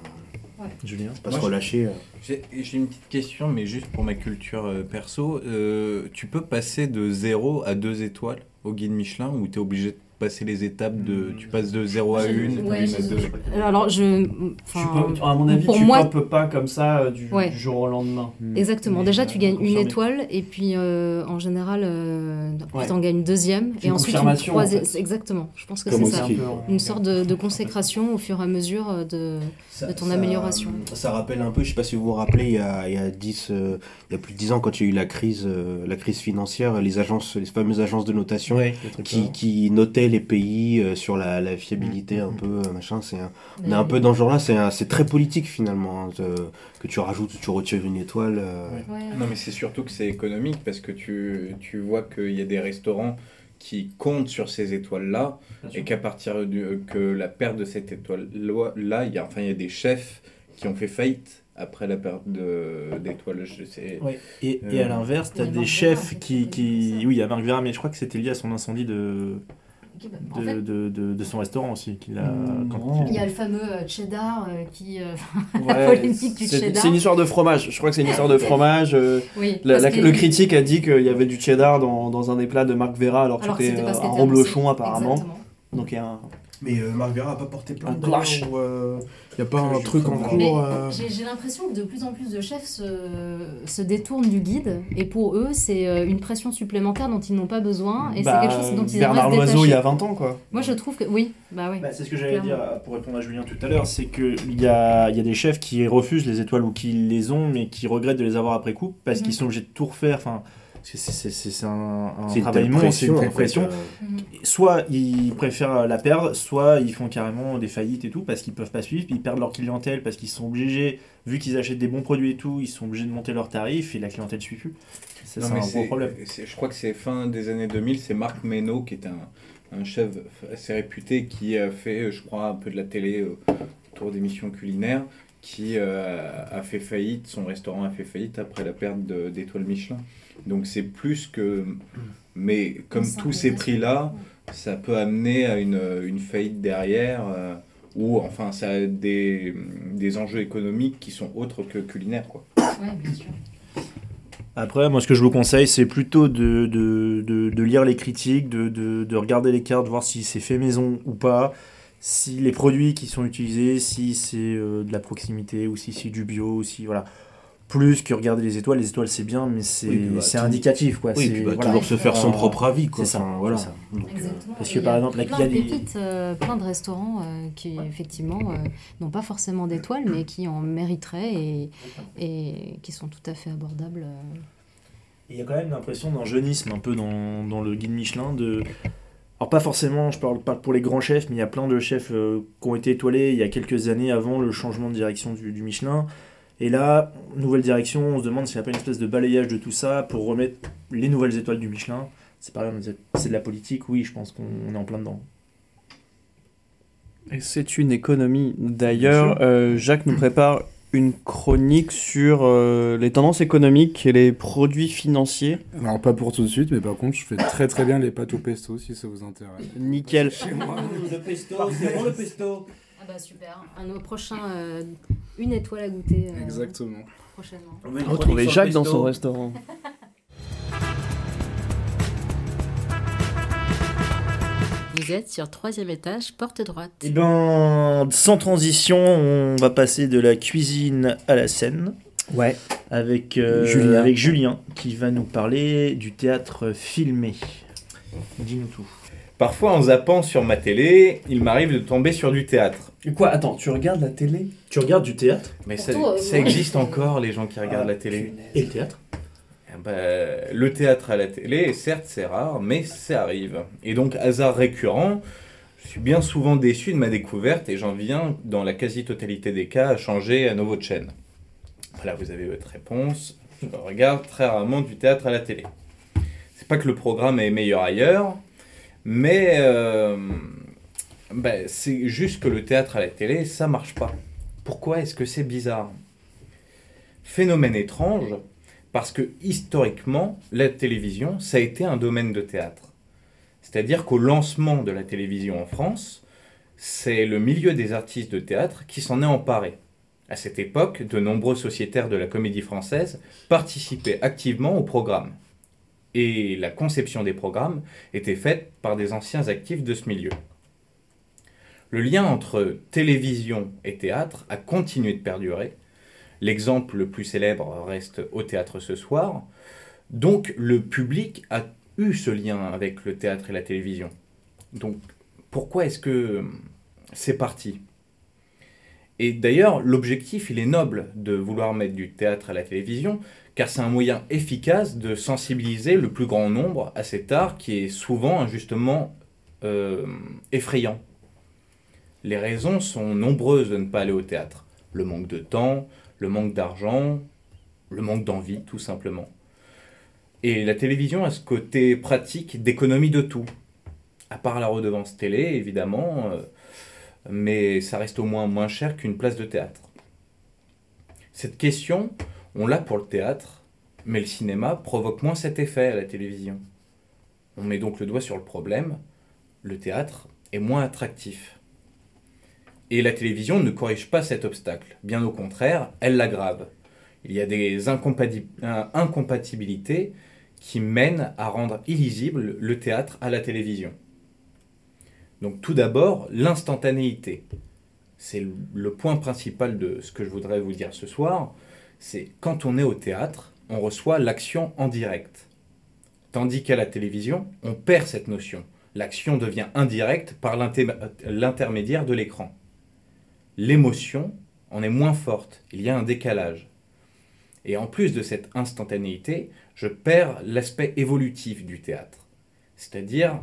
Julien. pas Moi, se relâcher. J'ai j'ai une petite question, mais juste pour ma culture euh, perso. Euh, tu peux passer de 0 à 2 étoiles au guide Michelin ou tu es obligé de passer les étapes de. Tu passes de 0 à 1, J'ai- de ouais, 1 à j'ai- 2. Alors, je. Peux, à mon avis, pour tu moi- peux pas comme ça euh, du, Ouais. du jour au lendemain. Exactement. Mais, Déjà, euh, tu gagnes une étoile, et puis euh, en général, euh, Ouais. tu en gagnes une deuxième, et une ensuite une troisième. en fait. Exactement. Je pense que Comme c'est ça. ski. Une sorte de, de consécration au fur et à mesure euh, de. Ça- de ton ça- amélioration. Ça rappelle un peu, je sais pas si vous vous rappelez, il y a, il y a 10, euh, il y a plus de 10 ans, quand il y a eu la crise, euh, la crise financière, les agences, les fameuses agences de notation qui, qui notaient les pays euh, sur la, la fiabilité un peu, euh, machin. C'est un, on est un peu dans ce genre-là, c'est un- c'est très politique finalement, hein, de- que tu rajoutes, tu retires une étoile. euh, Ouais. Non, mais c'est surtout que c'est économique parce que tu, tu vois qu'il y a des restaurants qui comptent sur ces étoiles-là et qu'à partir du, euh, que la perte de cette étoile-là, il y a, enfin, il y a des chefs qui ont fait faillite après la perte de- d'étoiles. Je sais. Et, Euh, et à l'inverse, tu as des chefs qui, qui. Oui, il y a Marc Vera, mais je crois que c'était lié à son incendie de, Bah, en de, fait, de, de- de son restaurant aussi. Qu'il a, Mm, quand non. il y a le fameux euh, cheddar euh, qui. euh, Ouais, polémique du c'est cheddar. c'est une histoire de fromage. Je crois que c'est une histoire de fromage. euh, oui, la- parce la- que- le critique a dit qu'il y avait du cheddar dans, dans un des plats de Marc Vera alors que Alors que c'était un reblochon apparemment. Exactement. Donc il y a un... Mais euh, Marc Vera a pas porté plainte. Clash. d'ailleurs, ou, euh, y a pas un truc en cours. Euh, j'ai l'impression que de plus en plus de chefs se, se détournent du guide et pour eux c'est euh, une pression supplémentaire dont ils n'ont pas besoin et Bah, c'est quelque chose dont ils Bernard Loiseau il y a 20 ans quoi. Moi je trouve que oui, bah oui. Bah, c'est ce que j'allais dire euh, pour répondre à Julien tout à l'heure, c'est qu'il y a, il y a des chefs qui refusent les étoiles ou qui les ont, mais qui regrettent de les avoir après coup parce Mhm. qu'ils sont obligés de tout refaire. Enfin, c'est- c'est c'est- c'est un, un travail c'est une pression. telle en fait, pression. euh, Mhm. Soit ils préfèrent la perdre, soit ils font carrément des faillites et tout parce qu'ils peuvent pas suivre, puis ils perdent leur clientèle parce qu'ils sont obligés, vu qu'ils achètent des bons produits et tout, ils sont obligés de monter leurs tarifs et la clientèle suit plus. C'est un gros problème. c'est- Je crois que c'est fin des années 2000, c'est Marc Meno qui est un, un chef assez réputé qui a fait, je crois, un peu de la télé euh, autour d'émissions culinaires, qui euh, a fait faillite, son restaurant a fait faillite après la perte d'étoiles Michelin. Donc c'est plus que... Mais comme tous ces prix-là, ça peut amener à une, une faillite derrière, euh, ou enfin ça a des, des enjeux économiques qui sont autres que culinaires. Quoi. Ouais, bien sûr. Après, moi, ce que je vous conseille, c'est plutôt de, de, de, de lire les critiques, de, de, de regarder les cartes, voir si c'est fait maison ou pas, si les produits qui sont utilisés, si c'est euh, de la proximité ou si c'est du bio, ou si voilà. plus que regarder les étoiles. Les étoiles, c'est bien, mais c'est Oui, bah, tout- indicatif, quoi. Oui, C'est- puis bah, voilà. toujours se faire son Euh, propre avis, quoi. c'est ça, Enfin, voilà. ça. Donc, euh, Exactement. Parce Et que, il par y a exemple, là, plein il y a de des- pépites, euh, plein de restaurants euh, qui effectivement euh, n'ont pas forcément d'étoiles, mais qui en mériteraient et, et qui sont tout à fait abordables. euh. Il y a quand même l'impression d'un jeunisme un peu dans, dans le guide Michelin de... Alors pas forcément, je parle pas pour les grands chefs, mais il y a plein de chefs euh, qui ont été étoilés il y a quelques années avant le changement de direction du, du Michelin. Et là, nouvelle direction, on se demande s'il n'y a pas une espèce de balayage de tout ça pour remettre les nouvelles étoiles du Michelin. C'est pareil, c'est de la politique, oui, je pense qu'on est en plein dedans. Et c'est une économie. D'ailleurs, euh, Jacques nous prépare une chronique sur euh, les tendances économiques et les produits financiers. Alors, pas pour tout de suite, mais par contre, je fais très très bien les pâtes au pesto si ça vous intéresse. Nickel. Le pesto, c'est bon le pesto Ah bah super. Un au prochain, euh, une étoile à goûter euh, Exactement. prochainement. Retrouvez Jacques dans son restaurant. Vous êtes sur troisième étage, porte droite. Et ben, sans transition, on va passer de la cuisine à la scène. Ouais. Avec, euh, Julien. avec Julien, qui va nous parler du théâtre filmé. Dis-nous tout. Parfois, en zappant sur ma télé, il m'arrive de tomber sur du théâtre. Quoi Attends, tu regardes la télé? Tu regardes du théâtre? Mais ça, euh, ça existe encore, les gens qui regardent la télé. Et le théâtre? Ben, le théâtre à la télé, certes, c'est rare, mais ça arrive. Et donc, hasard récurrent, je suis bien souvent déçu de ma découverte et j'en viens, dans la quasi-totalité des cas, à changer à nouveau de chaîne. Voilà, vous avez votre réponse. Je regarde très rarement du théâtre à la télé. C'est pas que le programme est meilleur ailleurs, mais euh, ben, c'est juste que le théâtre à la télé, ça marche pas. Pourquoi est-ce que c'est bizarre? Phénomène étrange, parce que historiquement, la télévision, ça a été un domaine de théâtre. C'est-à-dire qu'au lancement de la télévision en France, c'est le milieu des artistes de théâtre qui s'en est emparé. À cette époque, de nombreux sociétaires de la comédie française participaient activement au programme. Et la conception des programmes était faite par des anciens actifs de ce milieu. Le lien entre télévision et théâtre a continué de perdurer. L'exemple le plus célèbre reste au théâtre ce soir. Donc le public a eu ce lien avec le théâtre et la télévision. Donc pourquoi est-ce que c'est parti? Et d'ailleurs, l'objectif, il est noble de vouloir mettre du théâtre à la télévision, car c'est un moyen efficace de sensibiliser le plus grand nombre à cet art qui est souvent injustement euh, effrayant. Les raisons sont nombreuses de ne pas aller au théâtre. Le manque de temps, le manque d'argent, le manque d'envie, tout simplement. Et la télévision a ce côté pratique d'économie de tout. À part la redevance télé, évidemment, euh, mais ça reste au moins moins cher qu'une place de théâtre. Cette question, on l'a pour le théâtre, mais le cinéma provoque moins cet effet à la télévision. On met donc le doigt sur le problème, le théâtre est moins attractif. Et la télévision ne corrige pas cet obstacle, bien au contraire, elle l'aggrave. Il y a des incompati- incompatibilités qui mènent à rendre illisible le théâtre à la télévision. Donc tout d'abord, l'instantanéité. C'est le- point principal de ce que je voudrais vous dire ce soir. C'est quand on est au théâtre, on reçoit l'action en direct. Tandis qu'à la télévision, on perd cette notion. L'action devient indirecte par l'intermédiaire de l'écran. L'émotion en est moins forte, il y a un décalage. Et en plus de cette instantanéité, je perds l'aspect évolutif du théâtre. C'est-à-dire,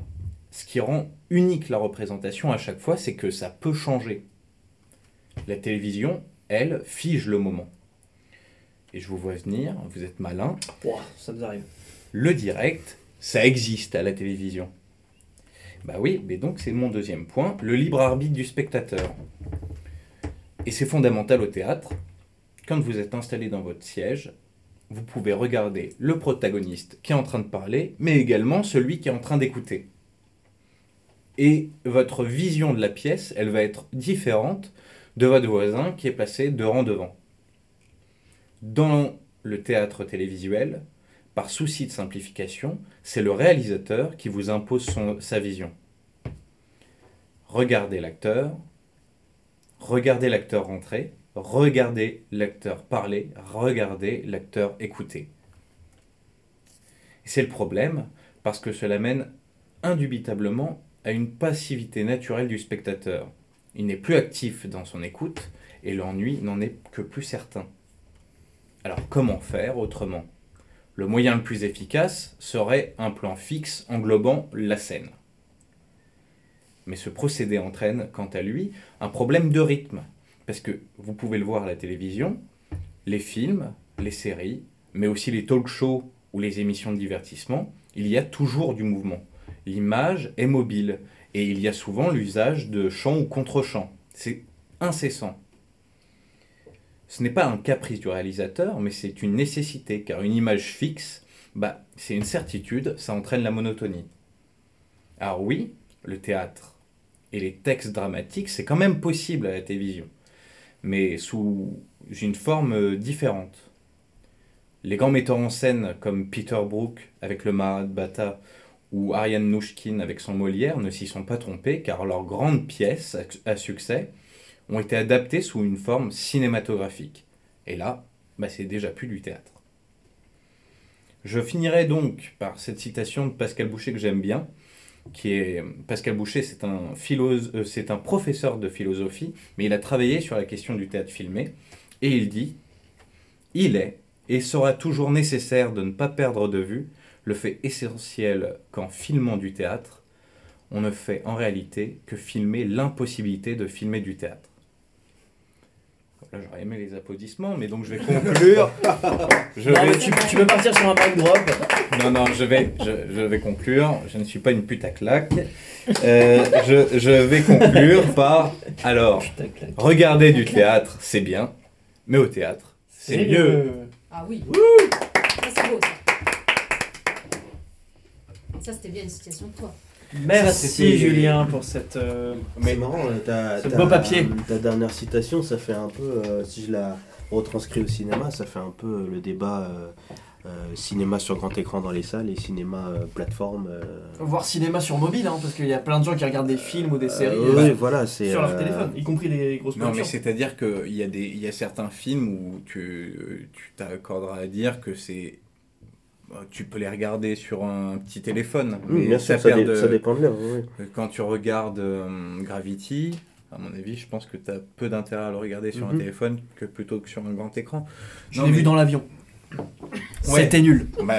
ce qui rend unique la représentation à chaque fois, c'est que ça peut changer. La télévision, elle, fige le moment. Et je vous vois venir, vous êtes malin. ça nous arrive. Le direct, ça existe à la télévision. Bah oui, mais donc c'est mon deuxième point, le libre arbitre du spectateur. Et c'est fondamental au théâtre. Quand vous êtes installé dans votre siège, vous pouvez regarder le protagoniste qui est en train de parler, mais également celui qui est en train d'écouter. Et votre vision de la pièce, elle va être différente de votre voisin qui est placé de rang devant. Dans le théâtre télévisuel, par souci de simplification, c'est le réalisateur qui vous impose sa vision. Regardez l'acteur, regardez l'acteur rentrer, regardez l'acteur parler, regardez l'acteur écouter. C'est le problème parce que cela mène indubitablement à une passivité naturelle du spectateur. Il n'est plus actif dans son écoute et l'ennui n'en est que plus certain. Alors comment faire autrement? Le moyen le plus efficace serait un plan fixe englobant la scène. Mais ce procédé entraîne, quant à lui, un problème de rythme. Parce que vous pouvez le voir à la télévision, les films, les séries, mais aussi les talk shows ou les émissions de divertissement, il y a toujours du mouvement. L'image est mobile et il y a souvent l'usage de chants ou contre-chants. C'est incessant. Ce n'est pas un caprice du réalisateur, mais c'est une nécessité, car une image fixe, bah, c'est une certitude, ça entraîne la monotonie. Alors oui, le théâtre et les textes dramatiques, c'est quand même possible à la télévision, mais sous une forme différente. Les grands metteurs en scène comme Peter Brook avec le Mahabharata ou Ariane Nouchkine avec son Molière ne s'y sont pas trompés car leurs grandes pièces à succès ont été adaptées sous une forme cinématographique. Et là, bah, c'est déjà plus du théâtre. Je finirai donc par cette citation de Pascal Boucher que j'aime bien, qui est Pascal Boucher, c'est un, euh, c'est un professeur de philosophie, mais il a travaillé sur la question du théâtre filmé, et il dit Il est et sera toujours nécessaire de ne pas perdre de vue le fait essentiel qu'en filmant du théâtre, on ne fait en réalité que filmer l'impossibilité de filmer du théâtre. Là, j'aurais aimé les applaudissements, mais donc je vais conclure. je vais... tu, tu, peux partir sur un mic drop. Non, non, je vais, je, je, vais conclure. Je ne suis pas une pute à claque. Euh, je, je, vais conclure par alors, regarder du théâtre, c'est bien, mais au théâtre, c'est mieux. Ah oui. Ça, c'est beau, ça. Ça, c'était bien une citation de toi. Merci Julien pour cette. Euh, c'est marrant, ta, ce beau papier. Ta dernière citation, ça fait un peu, euh, si je la retranscris au cinéma, ça fait un peu le débat euh, cinéma sur grand écran dans les salles et cinéma plateforme. Voire cinéma sur mobile, hein, parce qu'il y a plein de gens qui regardent des films ou des séries voilà, c'est, sur leur téléphone, y compris les grosses Non, mais c'est-à-dire qu'il y, a des, y a certains films où tu, tu t'accorderas à dire que c'est tu peux les regarder sur un petit téléphone. mais bien sûr, ça, dépend de l'heure. Euh, quand tu regardes euh, Gravity, à mon avis, je pense que tu as peu d'intérêt à le regarder sur un mhm. téléphone que plutôt que sur un grand écran. Je l'ai vu dans l'avion. C'était nul. Bah,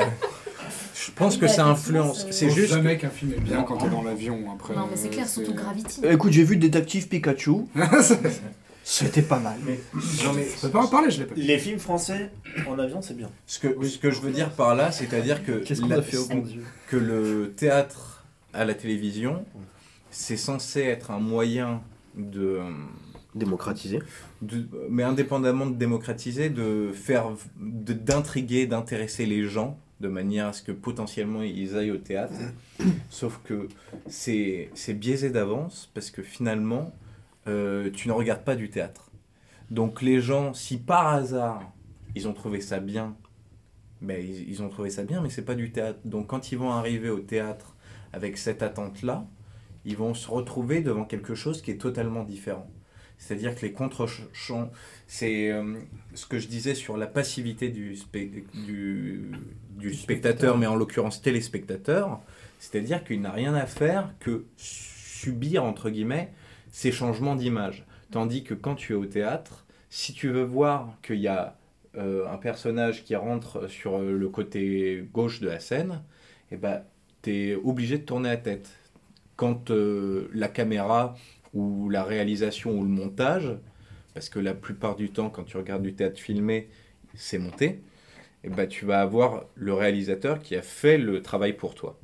je pense que ça influence. C'est juste. jamais qu'un film est bien quand t'es dans l'avion. Après, non, mais c'est clair, surtout Gravity. Écoute, j'ai vu Détective Pikachu. C'était pas mal. Mais, non, mais peux pas en parler, je l'ai pas. Les films français en avion, c'est bien. Ce que, ce que je veux dire par là, c'est-à-dire que, Qu'est-ce qu'on a fait bon Dieu que le théâtre à la télévision, c'est censé être un moyen de démocratiser, de, mais indépendamment de démocratiser, de faire, d'intriguer, d'intéresser les gens de manière à ce que potentiellement ils aillent au théâtre. Sauf que c'est biaisé d'avance parce que finalement, euh, tu ne regardes pas du théâtre. Donc les gens, si par hasard ils ont trouvé ça bien, ben, ils, ont trouvé ça bien, mais c'est pas du théâtre. Donc quand ils vont arriver au théâtre avec cette attente-là, ils vont se retrouver devant quelque chose qui est totalement différent. C'est-à-dire que les contre-champs, c'est euh, ce que je disais sur la passivité du, du, du spectateur, mais en l'occurrence téléspectateur, c'est-à-dire qu'il n'a rien à faire que subir, entre guillemets, ces changements d'image. Tandis que quand tu es au théâtre, si tu veux voir qu'il y a euh, un personnage qui rentre sur euh, le côté gauche de la scène, eh ben, tu es obligé de tourner la tête. Quand euh, la caméra ou la réalisation ou le montage, parce que la plupart du temps, quand tu regardes du théâtre filmé, c'est monté, eh ben, tu vas avoir le réalisateur qui a fait le travail pour toi.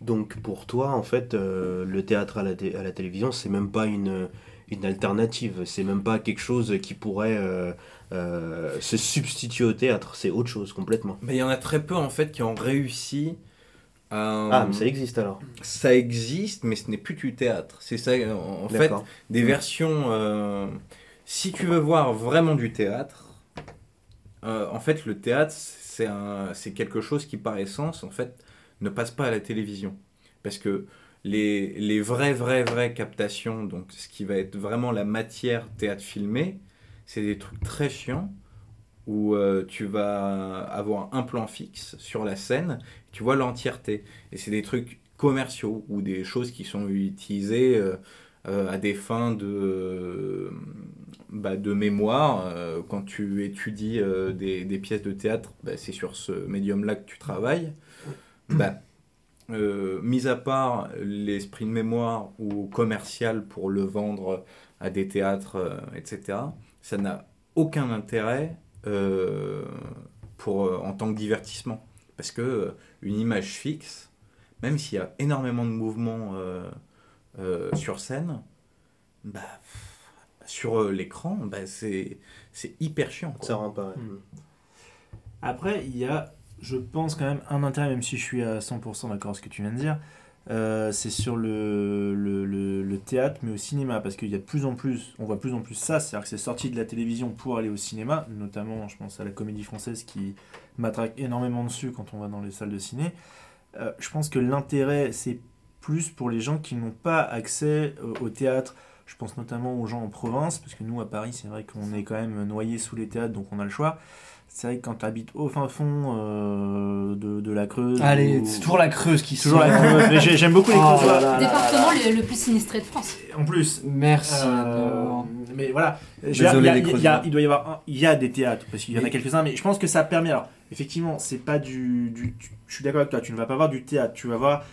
Donc pour toi, en fait, euh, le théâtre à la, à la télévision, c'est même pas une, une alternative, c'est même pas quelque chose qui pourrait euh, euh, se substituer au théâtre, c'est autre chose complètement. Mais il y en a très peu en fait qui ont réussi à... Ah, mais ça existe alors Ça existe, mais ce n'est plus du théâtre. C'est ça, en, fait, des versions... si tu veux voir vraiment du théâtre, en fait, le théâtre, c'est quelque chose qui par essence, en fait, ne passe pas à la télévision. Parce que les, les vraies, vraies, vraies captations, donc ce qui va être vraiment la matière théâtre filmé, c'est des trucs très chiants où euh, tu vas avoir un plan fixe sur la scène, tu vois l'entièreté. Et c'est des trucs commerciaux ou des choses qui sont utilisées euh, euh, à des fins de, bah, de mémoire. Quand tu étudies des, des pièces de théâtre, bah, c'est sur ce médium-là que tu travailles. Bah, euh, mis à part l'esprit de mémoire ou commercial pour le vendre à des théâtres, etc., ça n'a aucun intérêt pour, euh, en tant que divertissement. Parce que euh, une image fixe, même s'il y a énormément de mouvements euh, euh, sur scène, bah, pff, sur euh, l'écran, bah, c'est c'est hyper chiant. quoi. Ça rend pas. ouais. Après, il y a, je pense quand même, un intérêt, même si je suis à 100% d'accord avec ce que tu viens de dire, euh, c'est sur le, le, le- théâtre, mais au cinéma, parce qu'il y a plus en plus, on voit plus en plus ça, c'est-à-dire que c'est sorti de la télévision pour aller au cinéma, notamment, je pense à la comédie française qui m'attraque énormément dessus quand on va dans les salles de ciné. Euh, je pense que l'intérêt, c'est plus pour les gens qui n'ont pas accès au, au théâtre. Je pense notamment aux gens en province, parce que nous, à Paris, c'est vrai qu'on est quand même noyé sous les théâtres, donc on a le choix. C'est vrai que quand tu habites au fin fond euh, de, de la Creuse. Allez, ou- c'est toujours la Creuse qui Toujours la. Creuse. Mais j'ai- J'aime beaucoup les Oh Creusois. là là là Département le, le plus sinistré de France. En plus. Merci. Euh, mais voilà, dire, Désolé, il y a- les il y a- Creusois. il doit y avoir un- il y a des théâtres parce qu'il y en a quelques-uns, mais je pense que ça permet. Alors, effectivement, c'est pas du, du- tu- je suis d'accord avec toi. Tu ne vas pas voir du théâtre, tu vas voir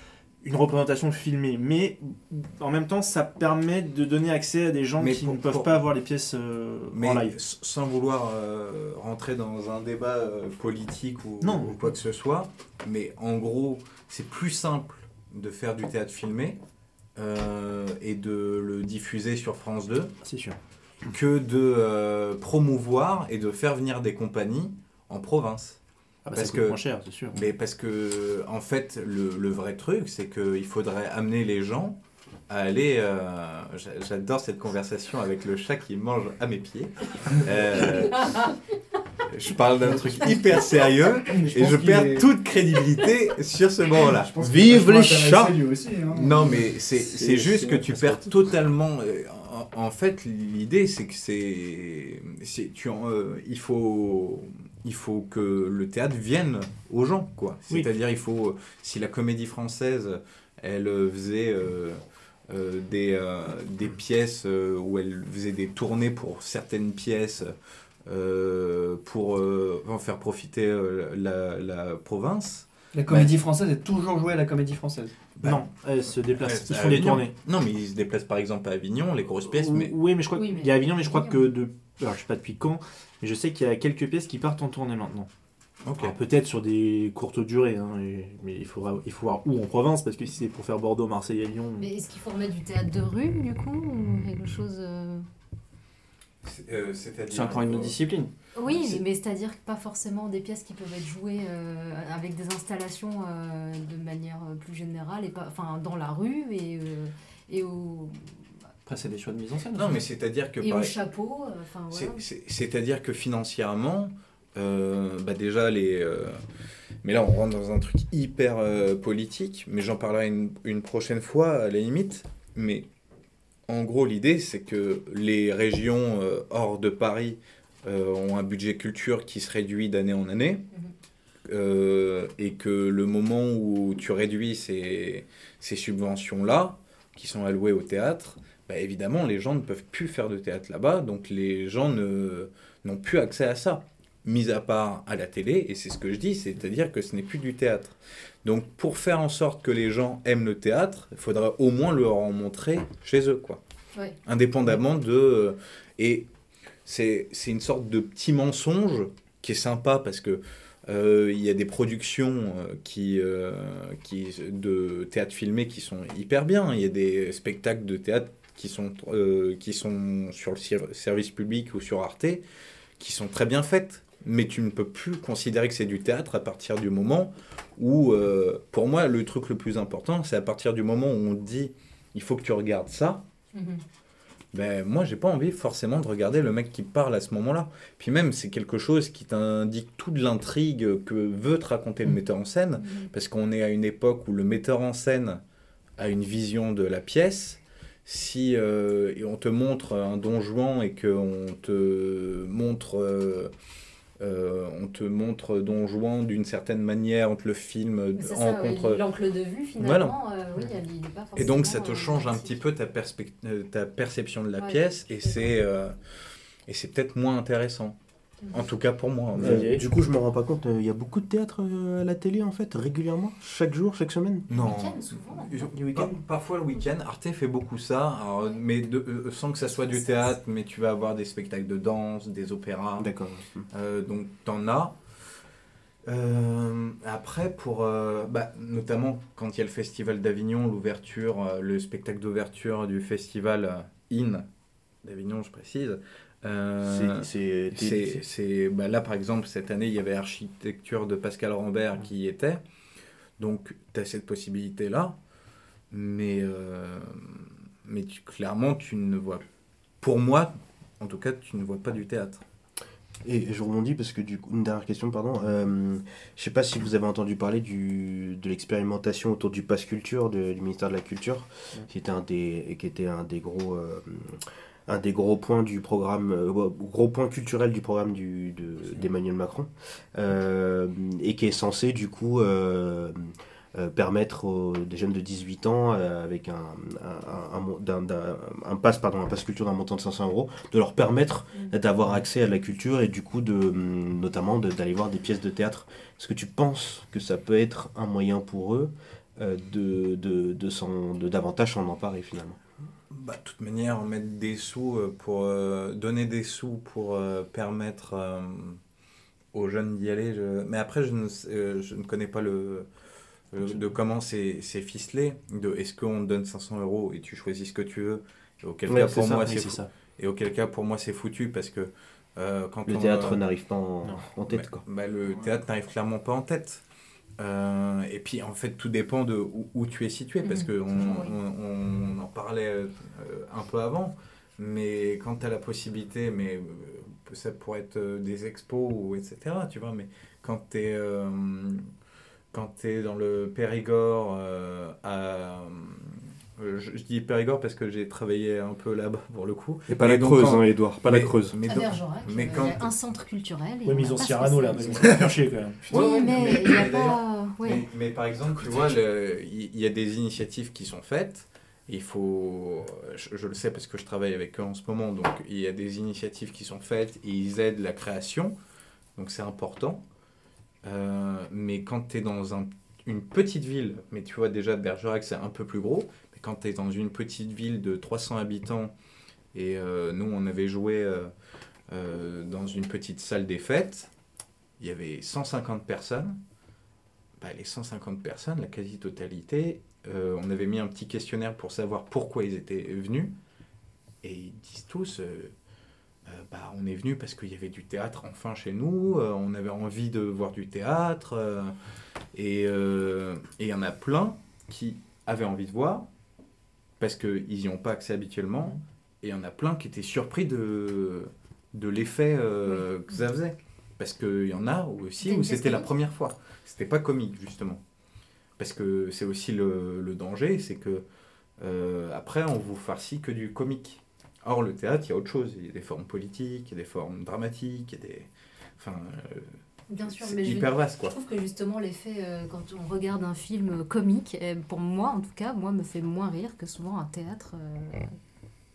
une représentation filmée, mais en même temps, ça permet de donner accès à des gens Mais qui pour- ne peuvent pour- pas voir les pièces euh, Mais en live. sans vouloir euh, rentrer dans un débat euh, politique ou, Non. ou quoi que ce soit, mais en gros, c'est plus simple de faire du théâtre filmé et de le diffuser sur France 2 C'est sûr. que de promouvoir et de faire venir des compagnies en province. Ah bah, Parce ça coûte que- moins cher, c'est sûr. Mais parce que, en fait, le, le vrai truc, c'est qu'il faudrait amener les gens à aller. euh, j'a- J'adore cette conversation avec le chat qui mange à mes pieds. Euh, je parle d'un truc hyper sérieux et je perds toute crédibilité sur ce moment-là. Vive les chats aussi, hein. Non, mais c'est C'est- c'est juste c'est que tu perds totalement. euh, En, en fait, l'idée, c'est que c'est. c'est- tu en- euh, il, faut, il faut que le théâtre vienne aux gens, quoi. Oui. C'est-à-dire, il faut. Si la comédie française, elle euh, faisait. euh, euh, des, euh, des pièces euh, où elle faisait des tournées pour certaines pièces euh, pour euh, en faire profiter euh, la, la province. La comédie française est toujours jouée à la comédie française? Bah, non, elles se déplacent. Ouais, Ils font des Avignon. tournées. Non, mais ils se déplacent par exemple à Avignon, les grosses pièces, mais Oui, mais je crois Oui, qu'il y a Avignon, mais je crois que de. Alors, je sais pas depuis quand, mais je sais qu'il y a quelques pièces qui partent en tournée maintenant. Alors, peut-être sur des courtes durées, hein, et- mais il faudra, il faut voir où en province, parce que si c'est pour faire Bordeaux, Marseille et Lyon. Mais est-ce qu'il faut remettre du théâtre de rue, du coup Ou quelque chose. euh, C'est- euh, c'est-à-dire- C'est encore une autre discipline. Oui, C'est- mais c'est-à-dire que pas forcément des pièces qui peuvent être jouées euh, avec des installations euh, de manière euh, plus générale, et pas, enfin dans la rue et, euh, et, au, Après, c'est des choix de mise en scène. Non, mais c'est-à-dire que et au chapeau. euh, Enfin, voilà. c'est- c'est- c'est-à-dire que financièrement, euh, bah déjà les. euh, mais là, on rentre dans un truc hyper euh, politique, mais j'en parlerai une, une prochaine fois à la limite. Mais en gros, l'idée, c'est que les régions euh, hors de Paris euh, ont un budget culture qui se réduit d'année en année. Euh, et que le moment où tu réduis ces, ces subventions-là, qui sont allouées au théâtre, bah, évidemment, les gens ne peuvent plus faire de théâtre là-bas, donc les gens n'ont plus accès à ça, mis à part à la télé, et c'est ce que je dis, c'est-à-dire que ce n'est plus du théâtre. Donc pour faire en sorte que les gens aiment le théâtre, il faudra au moins leur en montrer chez eux, quoi. Ouais. Indépendamment de... Et c'est une sorte de petit mensonge qui est sympa parce que euh, il y a des productions euh, qui, euh, qui, de théâtre filmé qui sont hyper bien. Il y a des spectacles de théâtre qui sont, euh, qui sont sur le ser- service public ou sur Arte qui sont très bien faites. Mais tu ne peux plus considérer que c'est du théâtre à partir du moment où, euh, pour moi, le truc le plus important, c'est à partir du moment où on te dit il faut que tu regardes ça. Mhm. Ben, moi, j'ai pas envie forcément de regarder le mec qui parle à ce moment-là. Puis même, c'est quelque chose qui t'indique toute l'intrigue que veut te raconter le metteur en scène, parce qu'on est à une époque où le metteur en scène a une vision de la pièce. Si euh, et on te montre un Don Juan et qu'on te montre euh, euh, on te montre Don Juan d'une certaine manière, on te le filme en ça, contre. l'angle de vue, finalement, euh, oui, il pas Et donc ça te change un petit peu ta, ta perception de la Ouais, pièce et c'est et c'est peut-être moins intéressant. En tout cas pour moi. Euh, Mais- du coup, je me rends pas compte, euh, il y a beaucoup de théâtre euh, à la télé en fait, régulièrement, chaque jour, chaque semaine. Non. week-end, souvent. Parfois le week-end, Arte fait beaucoup ça, alors, mais de- euh, sans que ça soit du théâtre, mais tu vas avoir des spectacles de danse, des opéras, D'accord. euh, donc t'en as. Euh, après, pour, euh, bah, notamment quand il y a le festival d'Avignon, l'ouverture, euh, le spectacle d'ouverture du festival IN d'Avignon, je précise. Euh, C'est- c'est- bah là, par exemple, cette année, il y avait Architecture de Pascal Rambert qui y était. Donc, tu as cette possibilité-là. Mais, euh, mais tu- clairement, tu ne vois... Pour moi, en tout cas, tu ne vois pas du théâtre. Et je rebondis parce que du coup, une dernière question, pardon. Euh, je sais pas si vous avez entendu parler du, de l'expérimentation autour du pass culture de- du ministère de la Culture, qui était un des, qui était un des gros, euh, un des gros points du programme, euh, gros point culturel du programme du, de- d'Emmanuel Macron, euh, et qui est censé du coup euh, euh, permettre aux des jeunes de 18 ans avec un, un, un, pass pardon un pass culture d'un montant de 500 euros de leur permettre d'avoir accès à la culture et du coup de notamment de- d'aller voir des pièces de théâtre. Est-ce que tu penses que ça peut être un moyen pour eux de, de, de, s'en- de davantage s'en emparer finalement? Bah, de toute manière, mettre des sous euh, pour euh, donner des sous pour euh, permettre euh, aux jeunes d'y aller. je- Mais après, je ne, je ne connais pas le, le- de comment c'est c'est ficelé. De est-ce qu'on te donne 500 euros et tu choisis ce que tu veux? Et auquel Ouais, cas pour ça, moi oui, c'est fou- ça. Et auquel cas pour moi c'est foutu parce que quand le on, théâtre n'arrive pas en tête bah, quoi bah, le théâtre n'arrive clairement pas en tête. Euh, et puis en fait tout dépend de où, où tu es situé parce Mhm, que on, on- en parlait euh, un peu avant. Mais quand tu as la possibilité mais euh, ça pourrait être des expos ou etc tu vois mais quand tu es quand es dans le Périgord euh, à je, je dis Périgord parce que j'ai travaillé un peu là-bas pour le coup et pas Mais la donc, Creuse quand- hein, Edouard pas la Creuse mais À donc- Bergerac, mais euh, quand- il y a un centre culturel. et Ouais, mais ils ont Cyrano là, ils faire chier quand même. Oui, Ouais, mais mais- il a d'ailleurs- pas. ouais. Mais, mais par exemple, tu vois, il y, a des initiatives qui sont faites. Il faut, je, je le sais parce que je travaille avec eux en ce moment, donc il y a des initiatives qui sont faites et ils aident la création, donc c'est important. Euh, mais quand tu es dans un- une petite ville, mais tu vois déjà Bergerac c'est un peu plus gros, quand tu es dans une petite ville de 300 habitants, et euh, nous on avait joué euh, euh, dans une petite salle des fêtes, il y avait 150 personnes, bah, les 150 personnes, la quasi-totalité, on avait mis un petit questionnaire pour savoir pourquoi ils étaient venus. Et ils disent tous, bah, on est venu parce qu'il y avait du théâtre enfin chez nous, on avait envie de voir du théâtre. et il y en a plein qui avaient envie de voir parce qu'ils n'y ont pas accès habituellement. Et il y en a plein qui étaient surpris de, de l'effet euh, que ça faisait. Parce qu'il y en a aussi où c'était la première fois. C'était pas comique, justement. Parce que c'est aussi le, le danger, c'est que euh, après, on vous farcit que du comique. Or, le théâtre, il y a autre chose. Il y a des formes politiques, il y a des formes dramatiques, il y a des. Enfin, euh, Bien sûr, c'est mais je, hyper vaste, je quoi. trouve que justement l'effet, euh, quand on regarde un film comique, euh, pour moi en tout cas, moi me fait moins rire que souvent un théâtre euh,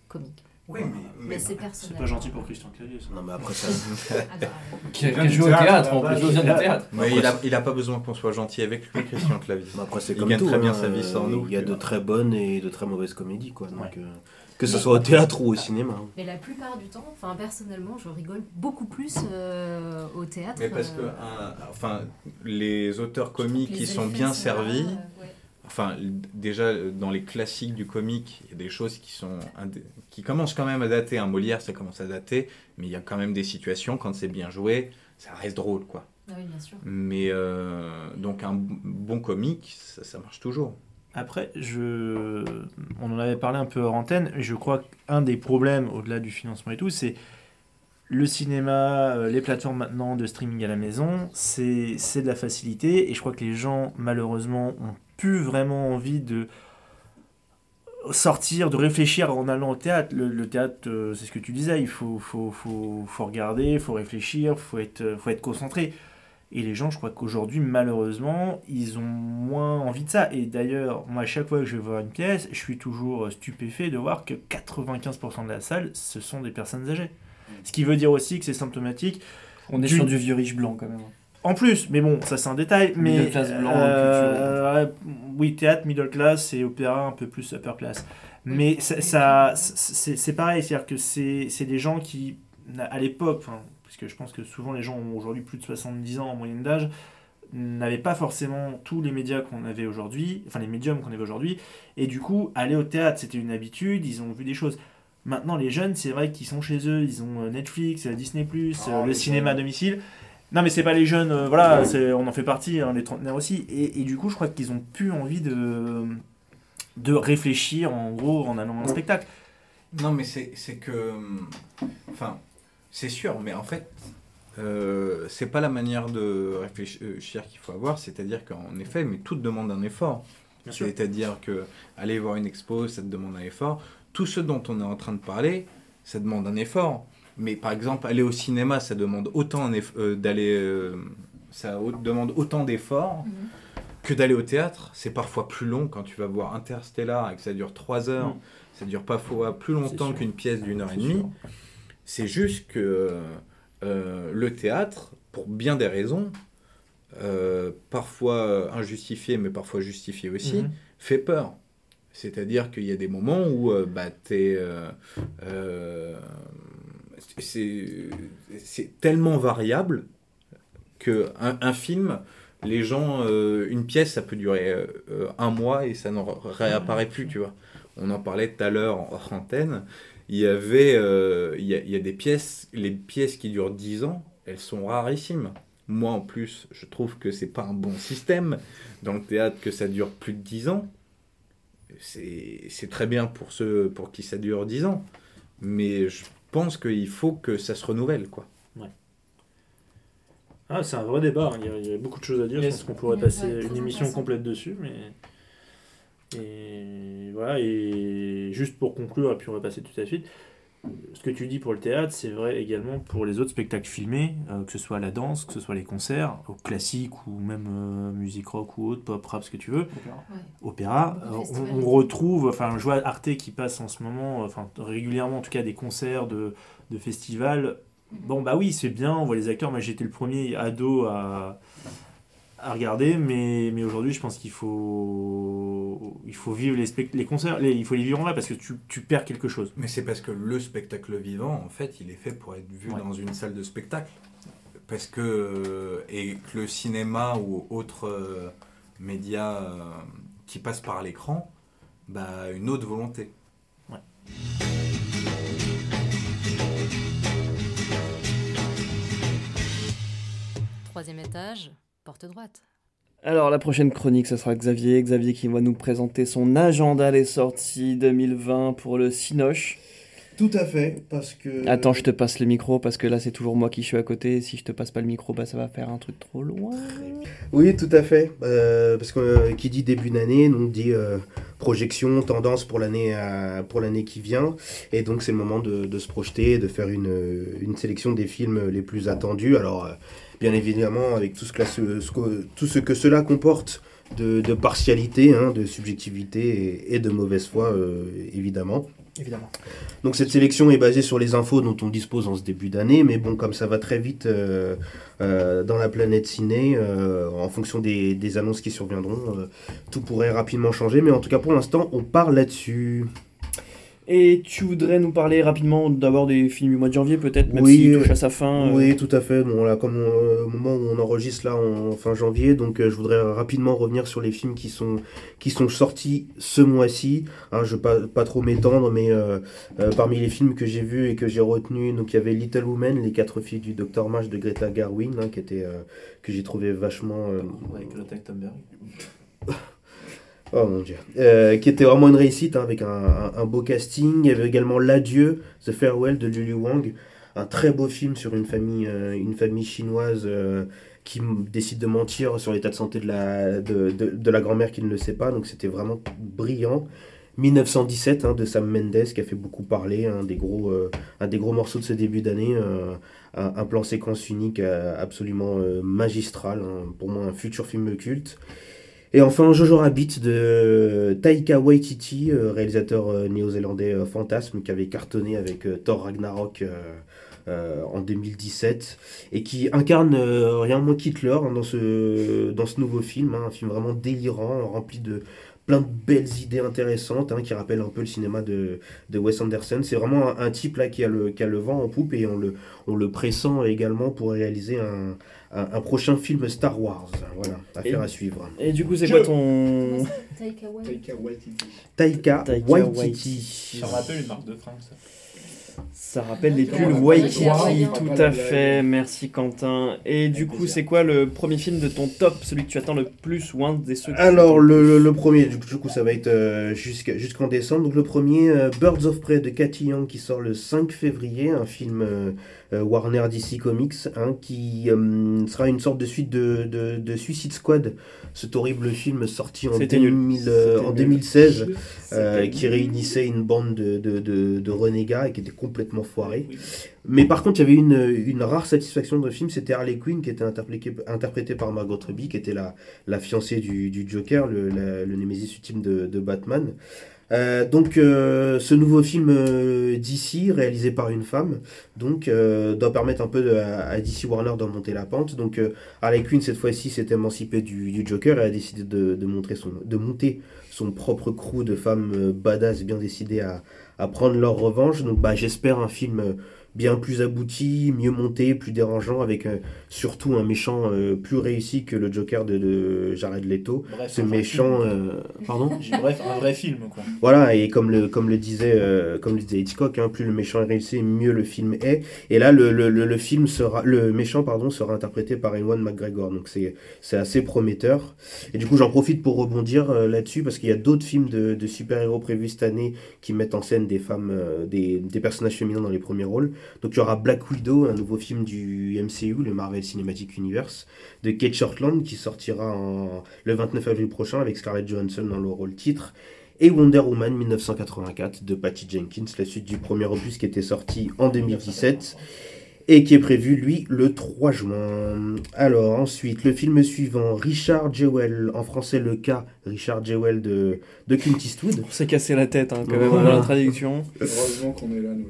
comique. Oui, Mais c'est C'est personnel. pas gentil pour Christian Clavier. non mais après ça Ah bah, Qui joué au théâtre, plus, il vient du théâtre. Mais il a, il a pas besoin qu'on soit gentil avec lui, Christian Clavier. Après, c'est Il comme gagne tout, très bien hein, sa vie sans euh, nous, Il y a de très bonnes et de très mauvaises comédies, quoi. Donc, Ouais. euh, que ce soit au théâtre ou au cinéma. Mais la plupart du temps, enfin personnellement, je rigole beaucoup plus euh, au théâtre. Mais parce que, euh, un- enfin, les auteurs comiques qui sont bien servis, euh, ouais. enfin, déjà dans les classiques du comique, il y a des choses qui sont qui commencent quand même à dater. Un Molière, ça commence à dater, mais il y a quand même des situations quand c'est bien joué, ça reste drôle, quoi. Ah oui, bien sûr. Mais euh, donc un bon comique, ça, ça marche toujours. Après, je... on en avait parlé un peu hors antenne, et je crois qu'un des problèmes, au-delà du financement et tout, c'est le cinéma, euh, les plateformes maintenant de streaming à la maison, c'est de la facilité, et je crois que les gens, malheureusement, ont plus vraiment envie de sortir, de réfléchir en allant au théâtre. Le, théâtre, euh, c'est ce que tu disais, il faut, faut, faut, faut regarder, il faut réfléchir, il faut être, faut être concentré. Et les gens, je crois qu'aujourd'hui, malheureusement, ils ont moins envie de ça. Et d'ailleurs, moi, à chaque fois que je vais voir une pièce, je suis toujours stupéfait de voir que 95% de la salle, ce sont des personnes âgées. Ce qui veut dire aussi que c'est symptomatique. On est Du- sur du vieux riche blanc quand même. En plus, mais bon, ça c'est un détail. Mais Middle class blanc, euh, oui, théâtre, middle class et opéra un peu plus upper class. Mais ça, ça- c'est pareil, c'est-à-dire que c'est c'est des gens qui, à l'époque, parce que je pense que souvent les gens ont aujourd'hui plus de 70 ans en moyenne d'âge, n'avaient pas forcément tous les médias qu'on avait aujourd'hui, enfin les médiums qu'on avait aujourd'hui, et du coup, aller au théâtre, c'était une habitude, ils ont vu des choses. Maintenant, les jeunes, c'est vrai qu'ils sont chez eux, ils ont euh, Netflix, euh, Disney+, Oh, le cinéma à domicile. Non, mais c'est pas les jeunes, euh, voilà, on en fait partie, hein, les trentenaires aussi. Et, et du coup, je crois qu'ils ont plus envie de, de réfléchir, en gros, en allant à un spectacle. Non, mais c'est c'est que. hum, Enfin, c'est sûr, mais en fait, euh, c'est pas la manière de réfléchir qu'il faut avoir. C'est-à-dire qu'en effet, mais tout demande un effort. C'est-à-dire que aller voir une expo, ça te demande un effort. Tout ce dont on est en train de parler, ça demande un effort. Mais par exemple, aller au cinéma, ça demande autant euh, d'aller, euh, ça demande autant d'efforts que d'aller au théâtre. C'est parfois plus long quand tu vas voir Interstellar et que ça dure 3 heures. Mm. Ça dure parfois plus longtemps qu'une pièce d'une heure et demie. sûr. C'est juste que euh, le théâtre, pour bien des raisons, euh, parfois injustifiées, mais parfois justifiées aussi, Mhm. fait peur. C'est-à-dire qu'il y a des moments où euh, bah, t'es, euh, euh, c'est c'est tellement variable que un, un film, les gens, euh, une pièce, ça peut durer euh, euh, un mois et ça ne réapparaît plus, tu vois. On en parlait tout à l'heure en hors antenne. Il y avait, euh, il y, a, il y a des pièces, les pièces qui durent 10 ans, elles sont rarissimes. Moi, en plus, je trouve que c'est pas un bon système dans le théâtre que ça dure plus de 10 ans. C'est c'est très bien pour ceux pour qui ça dure 10 ans. Mais je pense qu'il faut que ça se renouvelle, quoi. Ah, c'est un vrai débat, hein. il, y a, il y a beaucoup de choses à dire, je pense qu'on pourrait passer une émission complète dessus, mais... Et voilà, et juste pour conclure, et puis on va passer tout à suite, ce que tu dis pour le théâtre, c'est vrai également pour les autres spectacles filmés, euh, que ce soit la danse, que ce soit les concerts, au classique ou même euh, musique rock ou autre, pop, rap, ce que tu veux, opéra, euh, on, on retrouve, enfin je vois Arte qui passe en ce moment, enfin régulièrement en tout cas des concerts de, de festivals. Bon bah oui c'est bien, on voit les acteurs, moi j'étais le premier ado à, à regarder, mais, mais aujourd'hui je pense qu'il faut, il faut vivre les, spect- les concerts, les- il faut les vivre en vrai parce que tu, tu perds quelque chose. Mais c'est parce que le spectacle vivant, en fait, il est fait pour être vu Ouais. dans une salle de spectacle. Parce que, euh, et que le cinéma ou autre euh, média euh, qui passe par l'écran, bah, une autre volonté. Troisième étage, porte droite. Alors la prochaine chronique, ce sera Xavier. Xavier qui va nous présenter son agenda des sorties 2020 pour le Cinoche. Tout à fait, parce que. Attends, je te passe le micro parce que là c'est toujours moi qui suis à côté. Si je te passe pas le micro, bah ça va faire un truc trop loin. Oui, tout à fait. Euh, parce que euh, qui dit début d'année, donc dit euh, projection, tendance pour l'année à- pour l'année qui vient. Et donc c'est le moment de, de se projeter, de faire une, une sélection des films les plus attendus. Alors, euh, bien évidemment, avec tout ce que, la- ce- ce que- tout ce que cela comporte de, de partialité, hein, de subjectivité et, et de mauvaise foi, euh, évidemment. Évidemment. Donc cette sélection est basée sur les infos dont on dispose en ce début d'année, mais bon, comme ça va très vite euh, euh, dans la planète ciné, euh, en fonction des, des annonces qui surviendront, tout pourrait rapidement changer, mais en tout cas pour l'instant, on part là-dessus. Et tu voudrais nous parler rapidement d'abord des films du mois de janvier peut-être, même Oui, s'il touche euh, à sa fin. euh, Oui, tout à fait. Bon, là, comme on- au moment où on enregistre là en fin janvier, donc euh, je voudrais rapidement revenir sur les films qui sont qui sont sortis ce mois-ci. Hein, je ne vais pas, pas trop m'étendre, mais euh, euh, parmi les films que j'ai vus et que j'ai retenus, donc il y avait Little Women, les quatre filles du Docteur March de Greta Garwin, hein, qui était euh, que j'ai trouvé vachement euh, Avec Greta Thunberg. Oh mon dieu. Euh, qui était vraiment une réussite hein, avec un, beau casting. Il y avait également L'Adieu, The Farewell de Lulu Wang. Un très beau film sur une famille, euh, une famille chinoise euh, qui décide de mentir sur l'état de santé de la, de, de- la grand-mère qui ne le sait pas. Donc c'était vraiment brillant. 1917 hein, de Sam Mendes qui a fait beaucoup parler, un des gros, un des gros morceaux de ce début d'année, un, plan séquence unique absolument magistral, hein, pour moi un futur film culte. Et enfin Jojo Rabbit de Taika Waititi, euh, réalisateur euh, néo-zélandais euh, fantasme qui avait cartonné avec Thor Ragnarok en 2017 et qui incarne rien moins qu'Hitler hein, dans, ce, dans ce nouveau film, hein, un film vraiment délirant, rempli de plein de belles idées intéressantes hein, qui rappellent un peu le cinéma de, de Wes Anderson. C'est vraiment un, un type là qui a, le, qui a le vent en poupe et on le, on le pressent également pour réaliser un, un, un prochain film Star Wars. Voilà, affaire Et- à suivre. Et du coup, c'est quoi ton. Taika Waititi. Taika, Waititi. Ça me rappelle une marque de fringues, ça. Ça rappelle les pulls. Waikiki, tout à fait. Merci Quentin. Et du coup, c'est quoi le premier film de ton top, celui que tu attends le plus ou un des ceux Alors, le, le, premier, du coup, ça va être euh, jusqu'en décembre. Donc, le premier, euh, Birds of Prey de Cathy Young, qui sort le 5 février, un film euh, Warner DC Comics, hein, qui euh, sera une sorte de suite de, de, de Suicide Squad, cet horrible film sorti en, C'était nul. 2000, euh, C'était en nul. 2016, euh, C'était qui réunissait une bande de, de, de, de renégats et qui était complètement foiré. Mais par contre, il y avait une, une rare satisfaction dans le film, c'était Harley Quinn qui était interprétée, interprétée par Margot Robbie, qui était la, la fiancée du, du Joker, le, la- le némésis ultime de Batman. Euh, donc, euh, ce nouveau film euh, DC, réalisé par une femme, donc euh, doit permettre un peu à, DC Warner d'en monter la pente. Donc, euh, Harley Quinn cette fois-ci s'est émancipée du, du Joker et a décidé de, de, montrer son, de monter son propre crew de femmes euh, badass bien décidées à, à prendre leur revanche. Donc, bah, j'espère un film bien plus abouti, mieux monté, plus dérangeant, avec euh, surtout un méchant euh, plus réussi que le Joker de, de Jared Leto. Bref, Ce méchant, euh, pardon? Bref, un vrai film, quoi. Voilà, et comme le, comme le disait, comme le disait Hitchcock, hein, plus le méchant est réussi, mieux le film est. Et là, le, le, le, le film sera, le méchant pardon, sera interprété par Ewan McGregor, donc c'est c'est assez prometteur. Et du coup, j'en profite pour rebondir là-dessus parce qu'il y a d'autres films de, de super-héros prévus cette année qui mettent en scène des femmes, des, des personnages féminins dans les premiers rôles. Donc il y aura Black Widow, un nouveau film du MCU, le Marvel Cinematic Universe, de Kate Shortland qui sortira le 29 avril prochain avec Scarlett Johansson dans le rôle titre et Wonder Woman 1984 de Patty Jenkins, la suite du premier opus qui était sorti en 2017 et qui est prévu, lui, le 3 juin. Alors, ensuite, le film suivant, Richard Jewell, en français le cas Richard Jewell de, de Clint Eastwood. On s'est cassé la tête hein, quand même Voilà. dans la traduction. Heureusement qu'on est là, nous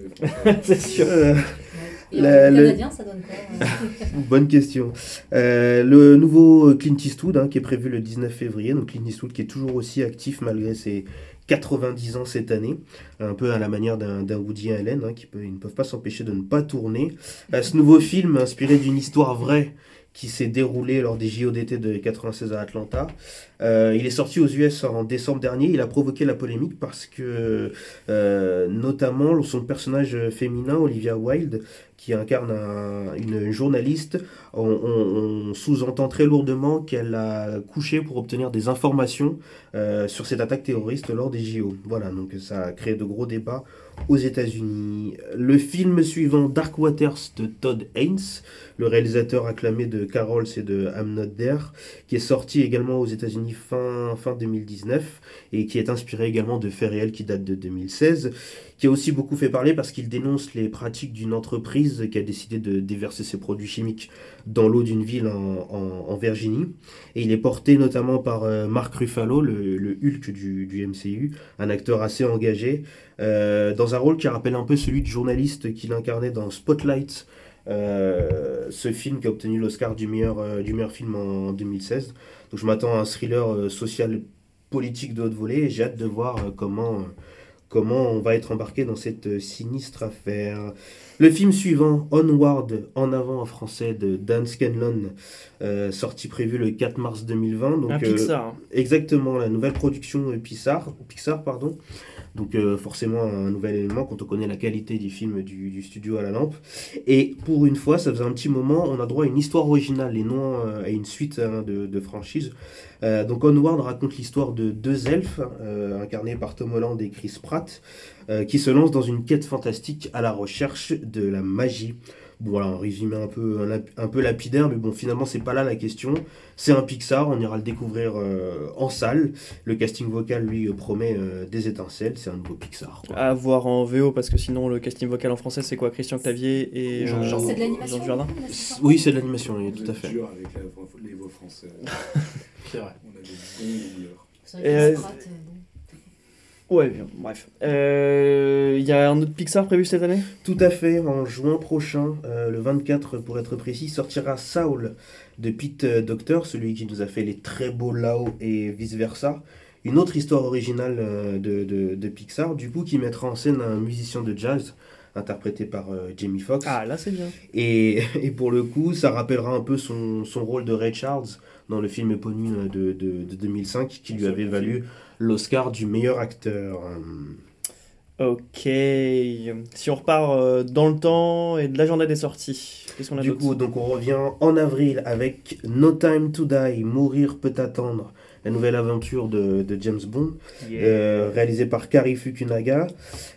les. C'est sûr. Euh, La- le- canadien, ça donne quoi euh Bonne question. Euh, le nouveau Clint Eastwood, hein, qui est prévu le 19 février, donc Clint Eastwood qui est toujours aussi actif malgré ses 90 ans cette année, un peu à la manière d'un Woody Allen, hein, qui ils ne peuvent pas s'empêcher de ne pas tourner. Euh, ce nouveau film, inspiré d'une histoire vraie qui s'est déroulée lors des JO d'été de 96 à Atlanta, euh, il est sorti aux US en décembre dernier. Il a provoqué la polémique parce que, euh, notamment, son personnage féminin, Olivia Wilde, qui incarne un- une journaliste, on, on- on sous-entend très lourdement qu'elle a couché pour obtenir des informations euh, sur cette attaque terroriste lors des JO. Voilà, donc ça a créé de gros débats aux États-Unis. Le film suivant, Dark Waters de Todd Haynes, le réalisateur acclamé de Carols et de I'm qui est sorti également aux États-Unis fin, fin 2019 et qui est inspiré également de faits réels qui datent de 2016, qui a aussi beaucoup fait parler parce qu'il dénonce les pratiques d'une entreprise qui a décidé de déverser ses produits chimiques dans l'eau d'une ville en, en- Virginie. Et il est porté notamment par euh, Mark Ruffalo, le, Hulk du, du MCU, un acteur assez engagé, euh, dans un rôle qui rappelle un peu celui de journaliste qu'il incarnait dans Spotlight, euh, ce film qui a obtenu l'Oscar du meilleur, du meilleur film en, 2016. Donc je m'attends à un thriller social politique de haute volée j'ai hâte de voir euh, comment, euh, comment on va être embarqué dans cette euh, sinistre affaire. Le film suivant, Onward, en avant en français, de Dan Scanlon, euh, sorti prévu le 4 mars 2020. Donc, Un Pixar. hein. Exactement, la nouvelle production Pixar, Pixar pardon. Donc euh, forcément un nouvel élément quand on connaît la qualité du film du, studio à la lampe. Et pour une fois, ça faisait un petit moment, on a droit à une histoire originale et non euh, à une suite hein, de, de franchise. Euh, donc Onward raconte l'histoire de deux elfes incarnés par Tom Holland et Chris Pratt qui se lancent dans une quête fantastique à la recherche de la magie. Bon, voilà, un résumé un peu, un, lap- un peu lapidaire, mais bon, finalement, c'est pas là la question. C'est un Pixar, on ira le découvrir euh, en salle. Le casting vocal, lui, euh, promet euh, des étincelles, c'est un nouveau Pixar. quoi. À voir en VO parce que sinon le casting vocal en français c'est quoi? Christian Clavier et Jean, Jean, de l'animation Oui, c'est de l'animation, oui, tout à fait. dur avec la les voix françaises. C'est vrai. On a des bons doubleurs. C'est vrai Euh, que Strat, euh, bon. Ouais, bien, bref. Euh, Il y a un autre Pixar prévu cette année? Tout à fait, en juin prochain, euh, le 24 pour être précis, sortira Saul de Pete euh, Docter, celui qui nous a fait les très beaux Lao et vice-versa. Une autre histoire originale euh, de, de- de Pixar, du coup, qui mettra en scène un musicien de jazz, interprété par euh, Jamie Foxx. Ah là c'est bien. Et, et pour le coup, ça rappellera un peu son, son rôle de Ray Charles dans le film éponyme de, de, de 2005, qui lui avait valu l'Oscar du meilleur acteur. Ok. Si on repart euh, dans le temps et de l'agenda des sorties, qu'est-ce qu'on a Du coup, donc on revient en avril avec No Time to Die, Mourir peut attendre, la nouvelle aventure de, de James Bond, euh, réalisée par Kari Fukunaga.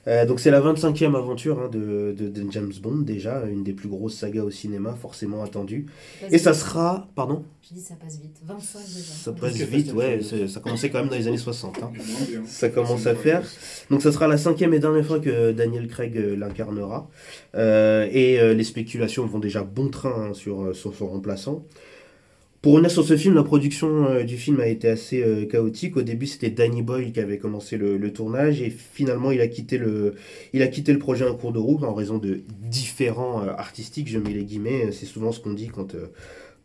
Euh, donc c'est la 25e aventure hein, de, de- de James Bond déjà, une des plus grosses sagas au cinéma, forcément attendue. Et ça vite. sera, pardon, Je dis ça passe vite. 25 déjà. ça passe vite, ouais, ça commençait quand même dans les années 60. hein. Ça commence à faire. Donc ça sera la cinquième et dernière fois que Daniel Craig euh, l'incarnera. Euh, et euh, les spéculations vont déjà bon train hein, sur, sur son remplaçant. Pour revenir sur ce film, la production euh, du film a été assez euh, chaotique. Au début, c'était Danny Boyle qui avait commencé le, le tournage et finalement, il a, quitté le, il a quitté le projet en cours de route en raison de différents euh, artistiques, je mets les guillemets. C'est souvent ce qu'on dit quand,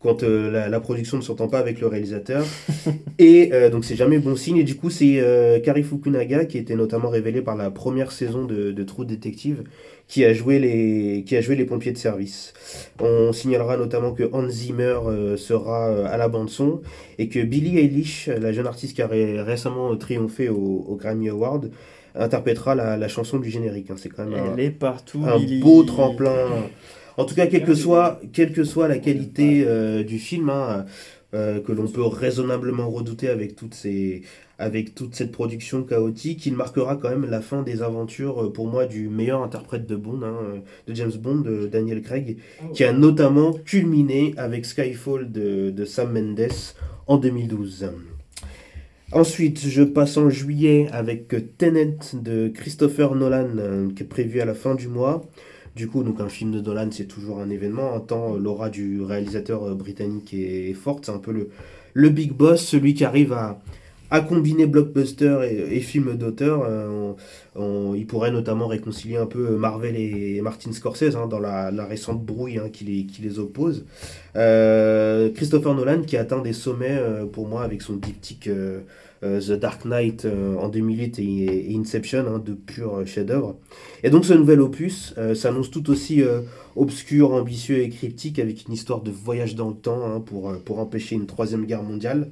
quand euh, la, la production ne s'entend pas avec le réalisateur. et euh, donc, c'est jamais bon signe. Et du coup, c'est euh, Kari Fukunaga qui était notamment révélé par la première saison de, de True Detective qui a joué les qui a joué les pompiers de service. On signalera notamment que Hans Zimmer euh, sera euh, à la bande son et que Billie Eilish, la jeune artiste qui a ré- récemment triomphé au, au Grammy Award, interprétera la, la chanson du générique. hein. C'est quand même un, Elle est partout. un beau tremplin. En tout cas, quelle que soit, quelle que soit la qualité euh, du film, hein, euh, que l'on peut raisonnablement redouter avec, toutes ces, avec toute cette production chaotique, il marquera quand même la fin des aventures, euh, pour moi, du meilleur interprète de Bond, hein, euh, de James Bond, de Daniel Craig, qui a notamment culminé avec Skyfall de, de Sam Mendes en 2012. Ensuite, je passe en juillet avec Tenet de Christopher Nolan, euh, qui est prévu à la fin du mois. Du coup, donc un film de Nolan, c'est toujours un événement. Un temps, l'aura du réalisateur britannique est, est forte. C'est un peu le, le big boss, celui qui arrive à, à combiner blockbuster et, et film d'auteur. Euh, il pourrait notamment réconcilier un peu Marvel et Martin Scorsese hein, dans la, récente brouille hein, qui, les, qui oppose. Euh, Christopher Nolan qui atteint des sommets euh, pour moi avec son diptyque The Dark Knight euh, en 2008 et, et Inception, hein, de pur euh, chef-d'œuvre. Et donc ce nouvel opus s'annonce tout aussi obscur, ambitieux et cryptique avec une histoire de voyage dans le temps pour, pour empêcher une troisième guerre mondiale.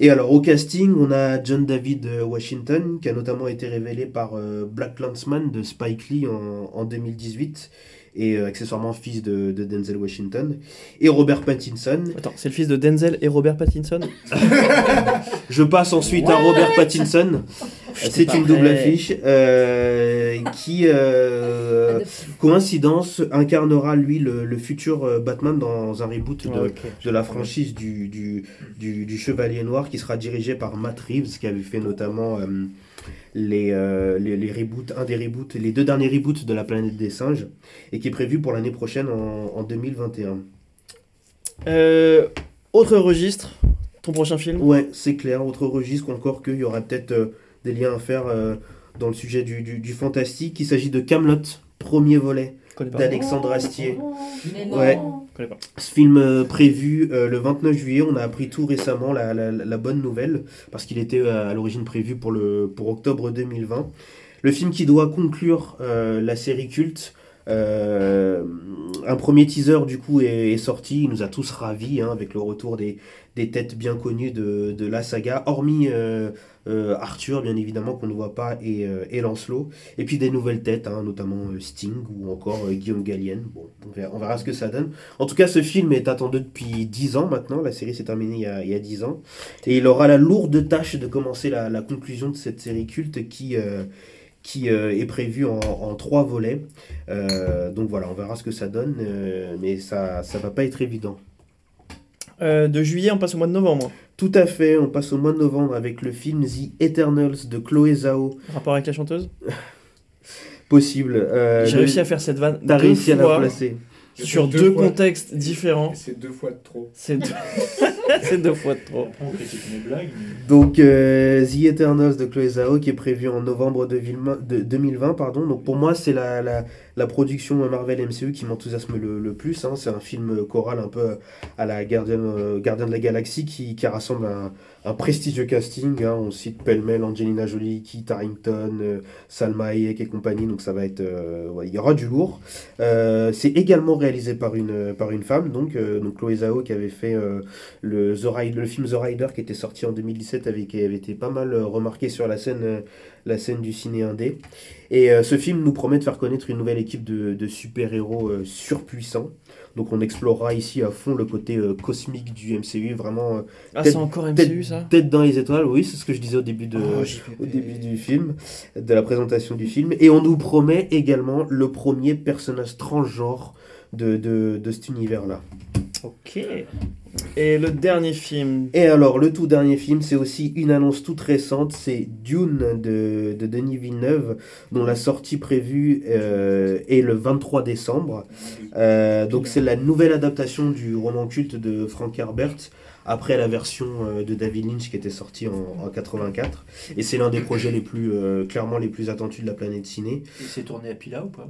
Et alors au casting, on a John David euh, Washington qui a notamment été révélé par euh, Black Landsman de Spike Lee en, en 2018 et euh, accessoirement fils de, de Denzel Washington. Et Robert Pattinson. Attends, c'est le fils de Denzel et Robert Pattinson Je passe ensuite à Robert Pattinson. C'est une double prêt. affiche euh, qui, euh, coïncidence, incarnera lui le, le futur Batman dans un reboot de, la franchise du, du, du, du Chevalier Noir qui sera dirigé par Matt Reeves qui avait fait notamment euh, les, euh, les, les reboots, un des reboots, les deux derniers reboots de la planète des singes et qui est prévu pour l'année prochaine en, en 2021. Euh, autre registre, ton prochain film? Ouais, c'est clair. Autre registre, encore qu'il y aurait peut-être euh, des liens à faire euh, dans le sujet du, du, du fantastique. Il s'agit de Camelot, premier volet. d'Alexandre Astier. Mais non. Ouais. connais pas. Ce film euh, prévu euh, le 29 juillet, on a appris tout récemment la, la- la bonne nouvelle, parce qu'il était euh, à l'origine prévu pour, le, pour octobre 2020. Le film qui doit conclure euh, la série culte. Euh, un premier teaser du coup est, sorti, il nous a tous ravis hein, avec le retour des, des têtes bien connues de, de la saga, hormis euh, euh, Arthur bien évidemment qu'on ne voit pas et, et Lancelot, et puis des nouvelles têtes, hein, notamment Sting ou encore Guillaume Gallienne. Bon, on verra, ce que ça donne. En tout cas, ce film est attendu depuis 10 ans maintenant. La série s'est terminée il y, a, il y a 10 ans. Et il aura la lourde tâche de commencer la, conclusion de cette série culte qui, qui euh, est prévu en, en trois volets. Euh, donc voilà, on verra ce que ça donne, euh, mais ça ça va pas être évident. Euh, de juillet, on passe au mois de novembre. Tout à fait, on passe au mois de novembre avec le film The Eternals de Chloé Zhao. Rapport avec la chanteuse? Possible. euh, J'ai le- réussi à faire cette vanne T'as réussi à la placer. sur Deux deux fois. contextes différents. C'est deux fois de trop. C'est deux... c'est deux fois de trop. Après, on critique mes blagues. mais- Donc euh, The Eternals de Chloé Zhao qui est prévu en novembre 2020, de- 2020 pardon. Donc pour moi c'est la, la, la production Marvel MCU qui m'enthousiasme le, le plus. hein. C'est un film choral un peu à la Gardien, euh, Gardien de la Galaxie qui, qui rassemble un, un prestigieux casting. hein. On cite pêle-mêle Angelina Jolie, Kit Harington, euh, Salma Hayek et compagnie. Donc ça va être, euh, ouais, il y aura du lourd. Euh, c'est également réalisé par une, par une femme, donc, euh, donc Chloé Zhao qui avait fait euh, le, The Rider- le film The Rider qui était sorti en 2017 avec, qui avait été pas mal euh, remarqué sur la scène, euh, la scène du ciné indé. Et euh, ce film nous promet de faire connaître une nouvelle équipe de, de super-héros euh, surpuissants. Donc on explorera ici à fond le côté euh, cosmique du MCU, vraiment euh, Ah, c'est encore tête- MCU ça? tête dans les étoiles. Oui, c'est ce que je disais au début de, Oh, au début du film, de la présentation du film. Et on nous promet également le premier personnage transgenre de, de, de cet univers-là. Ok. Et le dernier film Et alors, le tout dernier film, c'est aussi une annonce toute récente, c'est Dune de, de Denis Villeneuve, dont la sortie prévue euh, est le 23 décembre. Euh, donc c'est la nouvelle adaptation du roman culte de Frank Herbert, après la version euh, de David Lynch qui était sortie en, en 84. Et c'est l'un des projets les plus, euh, clairement les plus attendus de la planète ciné. Il s'est tourné à Pila ou pas?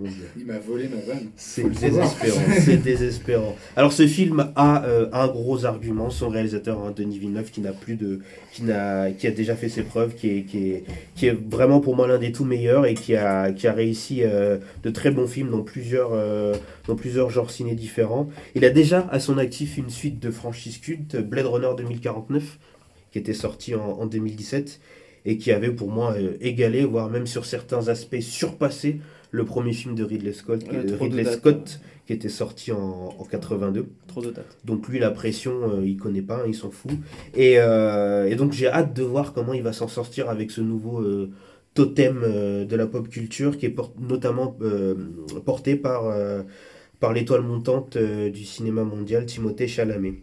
Il m'a volé ma vanne. C'est désespérant, c'est désespérant. Alors ce film a euh, un gros argument, son réalisateur hein, Denis Villeneuve qui n'a plus de, qui n'a, qui a déjà fait ses preuves, qui est, qui est, qui est vraiment pour moi l'un des tout meilleurs et qui a, qui a réussi euh, de très bons films dans plusieurs, euh, dans plusieurs genres ciné différents. Il a déjà à son actif une suite de franchises cultes, Blade Runner 2049, qui était sorti en, en 2017 et qui avait pour moi égalé, voire même sur certains aspects surpassé le premier film de Ridley Scott, qui, Ouais, de trop de Ridley dates, Scott, qui était sorti en, en 82. Trop de dates. Donc lui, la pression, euh, il connaît pas, hein, il s'en fout. Et, euh, et donc j'ai hâte de voir comment il va s'en sortir avec ce nouveau euh, totem euh, de la pop culture qui est por- notamment porté par, par l'étoile montante du cinéma mondial, Timothée Chalamet.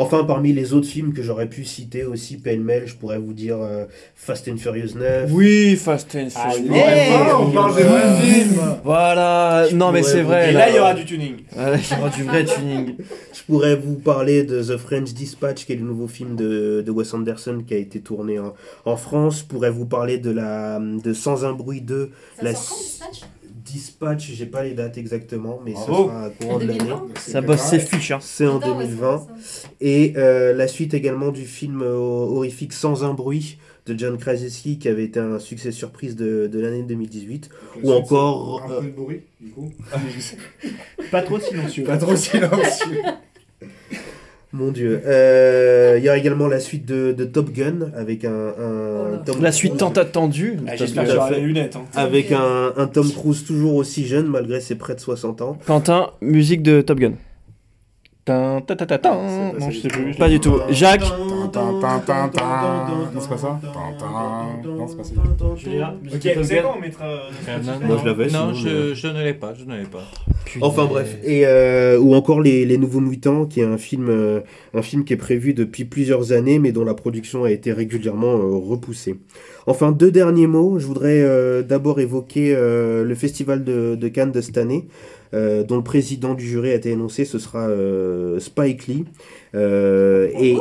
Enfin, parmi les autres films que j'aurais pu citer aussi pêle-mêle, je pourrais vous dire euh, Fast and Furious 9. Oui, Fast and Furious. Hey, on parle vrais films. Voilà. Non mais c'est vrai. Et là, il y aura du tuning. Ouais, il y aura du vrai tuning. Je pourrais vous parler de The French Dispatch, qui est le nouveau film de, de Wes Anderson qui a été tourné en, en France. Je pourrais vous parler de, la, de Sans un bruit 2. Ça La sort quand, Dispatch? Dispatch, j'ai pas les dates exactement, mais Bravo. ce sera à courant de l'année. 2020 Ça bosse ses fiches. Hein. C'est en Putain, ouais, c'est 2020. vrai, ça. Et euh, la suite également du film euh, horrifique Sans un bruit de John Krasinski, qui avait été un succès surprise de, de l'année 2018. Ou encore, Un euh, peu de bruit, du coup. Pas trop silencieux. Pas trop silencieux. Mon dieu. Euh, Il y a également la suite de, de Top Gun avec un, un Oh. Tom La suite Cruise. tant attendue. Ah, J'espère que j'aurai les lunettes. hein. Avec un, un Tom Cruise toujours aussi jeune malgré ses près de 60 ans. Quentin, musique de Top Gun. Tin, ta, ta, Non, je sais du plus. Pas du tout. Jacques. Non, c'est pas ça. Non, c'est pas ça. Ok, vous savez quoi, on mettra. euh, non, Moi, je l'avais, Non, je, ne l'ai pas, je ne l'ai pas. Enfin bref, et euh, ou encore les, les Nouveaux Mutants, qui est un film, euh, un film qui est prévu depuis plusieurs années, mais dont la production a été régulièrement euh, repoussée. Enfin, deux derniers mots. Je voudrais euh, d'abord évoquer euh, le festival de, de Cannes de cette année, euh, dont le président du jury a été énoncé. Ce sera euh, Spike Lee. Euh, et.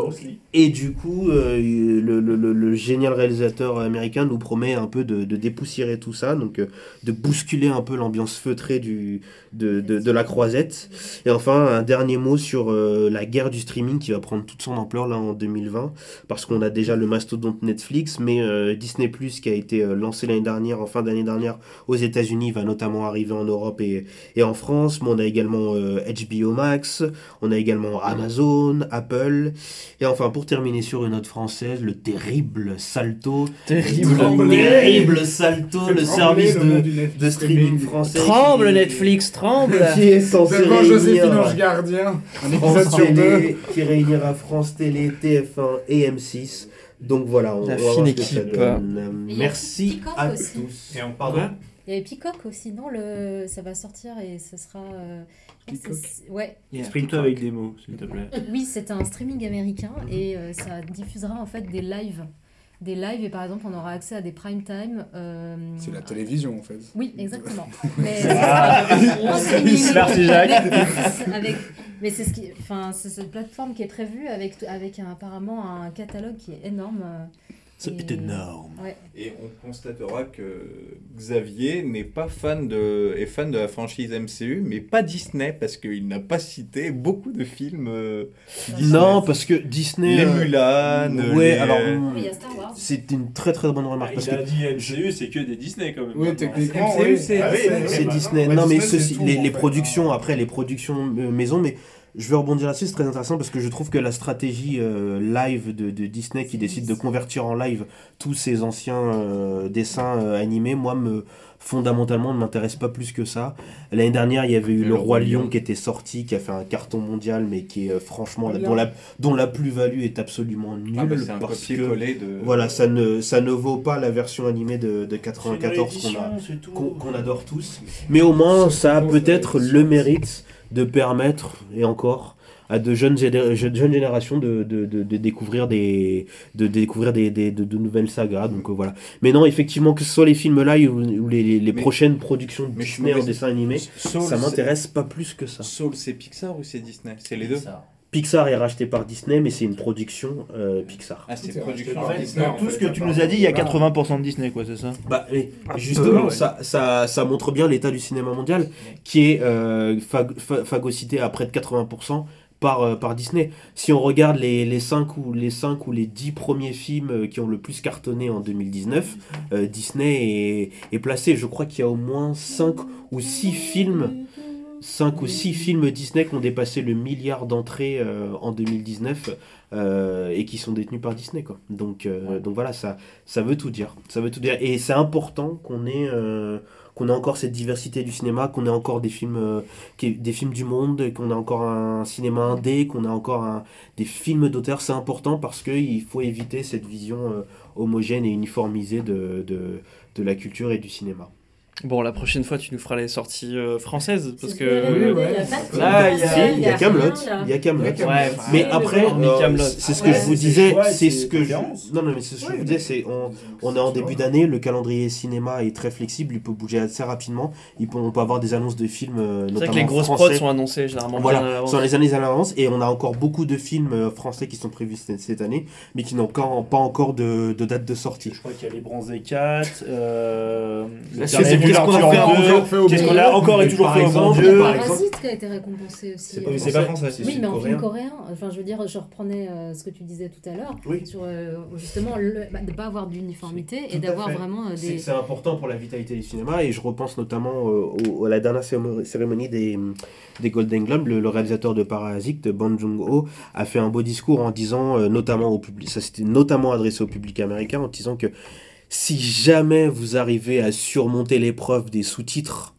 Et du coup, euh, le, le- le- génial réalisateur américain nous promet un peu de, de dépoussiérer tout ça, donc euh, de bousculer un peu l'ambiance feutrée du, de, de, de la croisette. Et enfin, un dernier mot sur euh, la guerre du streaming qui va prendre toute son ampleur là en 2020, parce qu'on a déjà le mastodonte Netflix, mais Disney Plus qui a été lancé l'année dernière, en fin d'année dernière aux États-Unis, va notamment arriver en Europe et, et en France. Mais on a également HBO Max, on a également Amazon, Apple. Et enfin, pour terminer sur une note française, le terrible Salto. Terrible. Le terrible Salto, le service le de, streaming français. Tremble qui- Netflix, tremble. Qui est censé Devant Joséphine réunir Ange Gardien. Un épisode France sur deux. Télé, qui réunira France Télé, TF1 et M6 Donc voilà, on, La va fine voir ce que ça équipe. donne. Merci à aussi. tous. Et on Pardon Il y avait Peacock aussi, non le... Ça va sortir et ce sera. euh, que Peacock Ouais. Exprime-toi avec des mots, s'il te plaît. Oui, c'est un streaming américain et euh, ça diffusera en fait des lives. Des lives et par exemple on aura accès à des prime time. euh, C'est la télévision en fait. Oui, exactement. Mais Ah. Merci, Jacques. Avec- mais c'est ce qui, enfin, c'est cette plateforme qui est prévue avec avec un- apparemment un catalogue qui est énorme. Euh, C'est et- énorme. Ouais. Et on constatera que Xavier n'est pas fan de, est fan de la franchise MCU, mais pas Disney, parce qu'il n'a pas cité beaucoup de films euh, Disney. Non, parce que Disney. Les euh, Mulan, Ouais, les- alors. Oui, il y a Star Wars. C'est une très très bonne remarque. parce Il a que dit MCU, c'est que des Disney quand même. Oui, techniquement, c'est- Ah Disney. non, mais ceci, les, en les fait. productions, après, les productions euh, maison, mais je vais rebondir là-dessus, c'est très intéressant parce que je trouve que la stratégie euh, live de, de Disney qui décide de convertir en live tous ces anciens euh, dessins euh, animés, moi, me fondamentalement ne m'intéresse pas plus que ça. L'année dernière, il y avait eu Le, Roi Lion qui était sorti, qui a fait un carton mondial, mais qui est euh, franchement, Voilà. dont la, dont la plus-value est absolument nulle. Ah, bah, c'est un parce que, de. voilà, ça ne, ça ne vaut pas la version animée de, de C'est une 94 qu'on a, réédition, c'est tout. qu'on qu'on adore tous. Mais au moins, ça a peut-être le mérite de permettre, et encore, à de jeunes, jeunes générations de, de, de, de découvrir des, de découvrir des, des- de, de nouvelles sagas. Donc euh, voilà. Mais non, effectivement, que ce soit les films live ou, ou les, les, les Mais- prochaines productions de Disney en dessin animé, Soul, ça m'intéresse pas plus que ça. Soul, c'est Pixar ou c'est Disney? C'est les deux Pixar est racheté par Disney, mais c'est une production euh, Pixar. Ah, c'est C'est production En fait, Disney, dans en tout fait, ce que tu nous as dit, il y a de là. 80% de Disney, quoi, c'est ça? Bah, mais justement, ouais. ça, ça, ça montre bien l'état du cinéma mondial qui est euh, phag- pha- phagocyté à près de 80% par, euh, par Disney. Si on regarde les, les, 5 ou, les 5 ou les 10 premiers films euh, qui ont le plus cartonné en 2019, euh, Disney est, est placé. Je crois qu'il y a au moins 5 ou 6 films. 5 ou 6 films Disney qui ont dépassé le milliard d'entrées euh, en 2019 euh, et qui sont détenus par Disney quoi. Donc, euh, donc voilà, ça, ça veut tout dire. Ça veut tout dire. Et c'est important qu'on ait, euh, qu'on ait encore cette diversité du cinéma, qu'on ait encore des films, euh, des films du monde, qu'on ait encore un cinéma indé, qu'on ait encore un- des films d'auteur. C'est important parce qu'il faut éviter cette vision euh, homogène et uniformisée de, de, de la culture et du cinéma. Bon, la prochaine fois, tu nous feras les sorties euh, françaises parce que. oui, ouais. il y a pas de Là, il y a- il y a rien, Camelot, il y a Camelot. Ouais, Mais après, euh, c'est ce que je vous disais, c'est ce que je... Non, non, mais c'est ce que je vous disais, c'est on, on est en début d'année, le calendrier cinéma est très flexible, il peut bouger assez rapidement, il peut, on peut avoir des annonces de films, euh, C'est notamment vrai que les grosses français. prods sont annoncées généralement Voilà, sur les années à l'avance, et on a encore beaucoup de films euh, français qui sont prévus cette, cette année, mais qui n'ont encore- pas encore de, de date de sortie. Je crois qu'il y a les Bronzés 4, euh, Qu'est-ce qu'on a fait en encore deux, fait au Qu'est-ce bon qu'on a encore et toujours fait au bon Dieu. Parasite qui a été récompensé aussi. C'est pas- euh, français. c'est- Oui, mais en film coréen. enfin je veux dire, je reprenais euh, ce que tu disais tout à l'heure, Oui. sur euh, justement le, bah, de ne pas avoir d'uniformité et d'avoir vraiment C'est des... c'est important pour la vitalité du cinéma et je repense notamment à la dernière cérémonie cérémonie des, des Golden Globes. Le, le réalisateur de Parasite, Bong Joon-ho, a fait un beau discours en disant, euh, notamment au public, ça c'était notamment adressé au public américain, en disant que si jamais vous arrivez à surmonter l'épreuve des sous-titres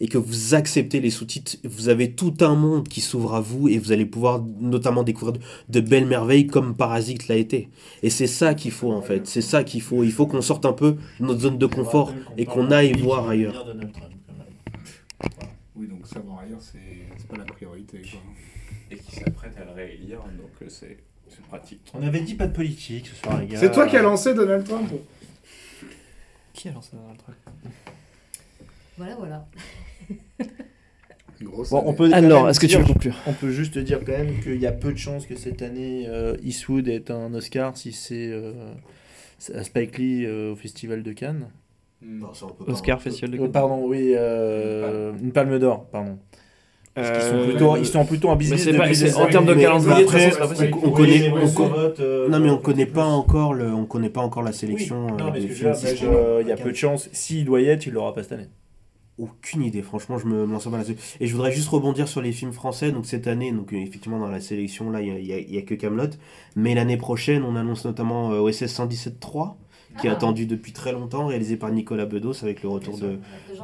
et que vous acceptez les sous-titres, vous avez tout un monde qui s'ouvre à vous et vous allez pouvoir notamment découvrir de, belles merveilles comme Parasite l'a été. Et c'est ça qu'il faut en fait, c'est ça qu'il faut. Il faut qu'on sorte un peu de notre zone de confort et qu'on aille voir ailleurs. Oui, donc savoir ailleurs, c'est c'est pas la priorité. Quoi. Et qui s'apprête à le réélire, donc c'est c'est pratique. On avait dit pas de politique ce soir, les gars. C'est toi qui as lancé Donald Trump Qui a lancé Donald Trump Voilà, voilà. Grosse Bon, on année. peut quand Alors, même est-ce que tu veux conclure? On peut juste dire quand même qu'il y a peu de chances que cette année euh, Eastwood ait un Oscar si c'est euh, c'est à Spike Lee euh, au Festival de Cannes. Non, ça, on peut pas. Oscar Festival de Euh, Cannes. pardon, oui, euh, une palme d'or, pardon. Parce qu'ils sont Euh, plutôt, ils sont plutôt en business pas- en termes de calendrier, après, on connaît- on vote, euh, Non mais on connaît pas encore le, on connaît pas encore la sélection. Oui. euh, Non, mais sont- que, il y a peu de chances. S'il doit y être, il l'aura pas cette année. Aucune idée, franchement, je me, lance pas là-dessus. Et je voudrais juste rebondir sur les films français. Donc cette année, donc euh, effectivement dans la sélection là, il y a, il y a- il y a que Camelot. Mais l'année prochaine, on annonce notamment euh, OSS 117.3, qui est attendu depuis très longtemps, réalisé par Nicolas Bedos avec le retour de,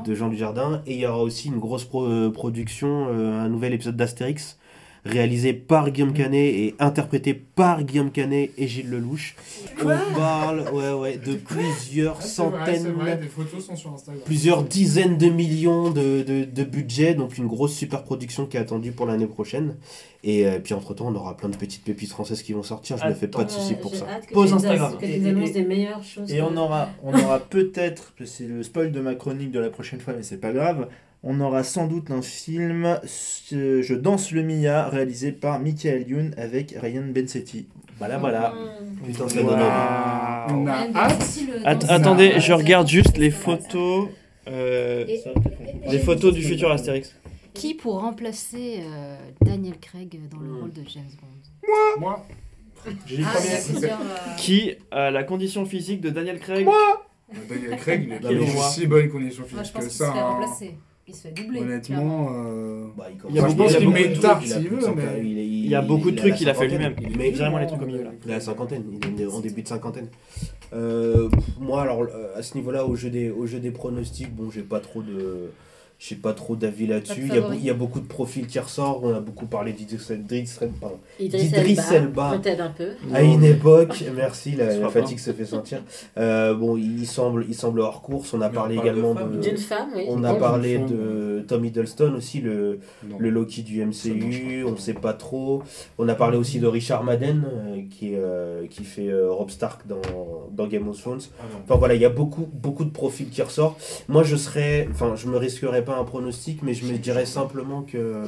de Jean Dujardin. Et il y aura aussi une grosse pro- euh, production, euh, un nouvel épisode d'Astérix, réalisé par Guillaume Canet et interprété par Guillaume Canet et Gilles Lelouch. On parle ouais, ouais, de plusieurs Ah, vrai, centaines, vrai, des photos sont sur Instagram. plusieurs dizaines de millions de, de, de budget, donc une grosse super production qui est attendue pour l'année prochaine. Et euh, puis entre-temps, on aura plein de petites pépites françaises qui vont sortir, je me fais pas de soucis pour ça. as- Instagram. Que tu nous annonces des meilleures choses. Et on aura, on aura peut-être, c'est le spoil de ma chronique de la prochaine fois, mais c'est pas grave. On aura sans doute un film, Je danse le Mia, réalisé par Michael Youn avec Ryan Bensetti. Voilà, voilà. Mmh. Putain, ça donne. On a hâte. Att- danse- attendez, je regarde juste les photos. euh, Et- les photos du futur Astérix. Qui pour remplacer euh, Daniel Craig dans le rôle de James Bond? Moi, J'ai les Ah, euh, Qui a la condition physique de Daniel Craig? Daniel Craig, il est Quel pas moi. si bonne condition Moi, je physique pense que ça. hein. Il se fait doubler. Honnêtement, euh, Bah, il, Il y a commence- beaucoup- il il met tard trucs, s'il il a veut, mais- il Il y a beaucoup de il trucs qu'il a fait lui-même. Il est- Vraiment les trucs au milieu là. Il a la cinquantaine, il est en début de cinquantaine. Euh, moi, alors, euh, à ce niveau-là, au jeu des, au jeu des pronostics, bon, j'ai pas trop de. J'ai pas trop d'avis là-dessus. Il y, a, y beaucoup de profils qui ressortent. On a beaucoup parlé d'Idriss Elba, peut-être un peu. À une époque, merci, la, fatigue se fait sentir. Euh, bon, il semble, il semble hors course. On a Mais parlé également de. D'une femme, oui. On a parlé de Tom Hiddleston aussi, le, non. le Loki du MCU, on sait pas trop. On a parlé aussi de Richard Madden, euh, qui, euh, qui fait euh, Rob Stark dans, dans Game of Thrones. Enfin voilà, il y a beaucoup, beaucoup de profils qui ressortent. Moi, je serais, enfin, je me risquerais pas un pronostic, mais je me dirais simplement que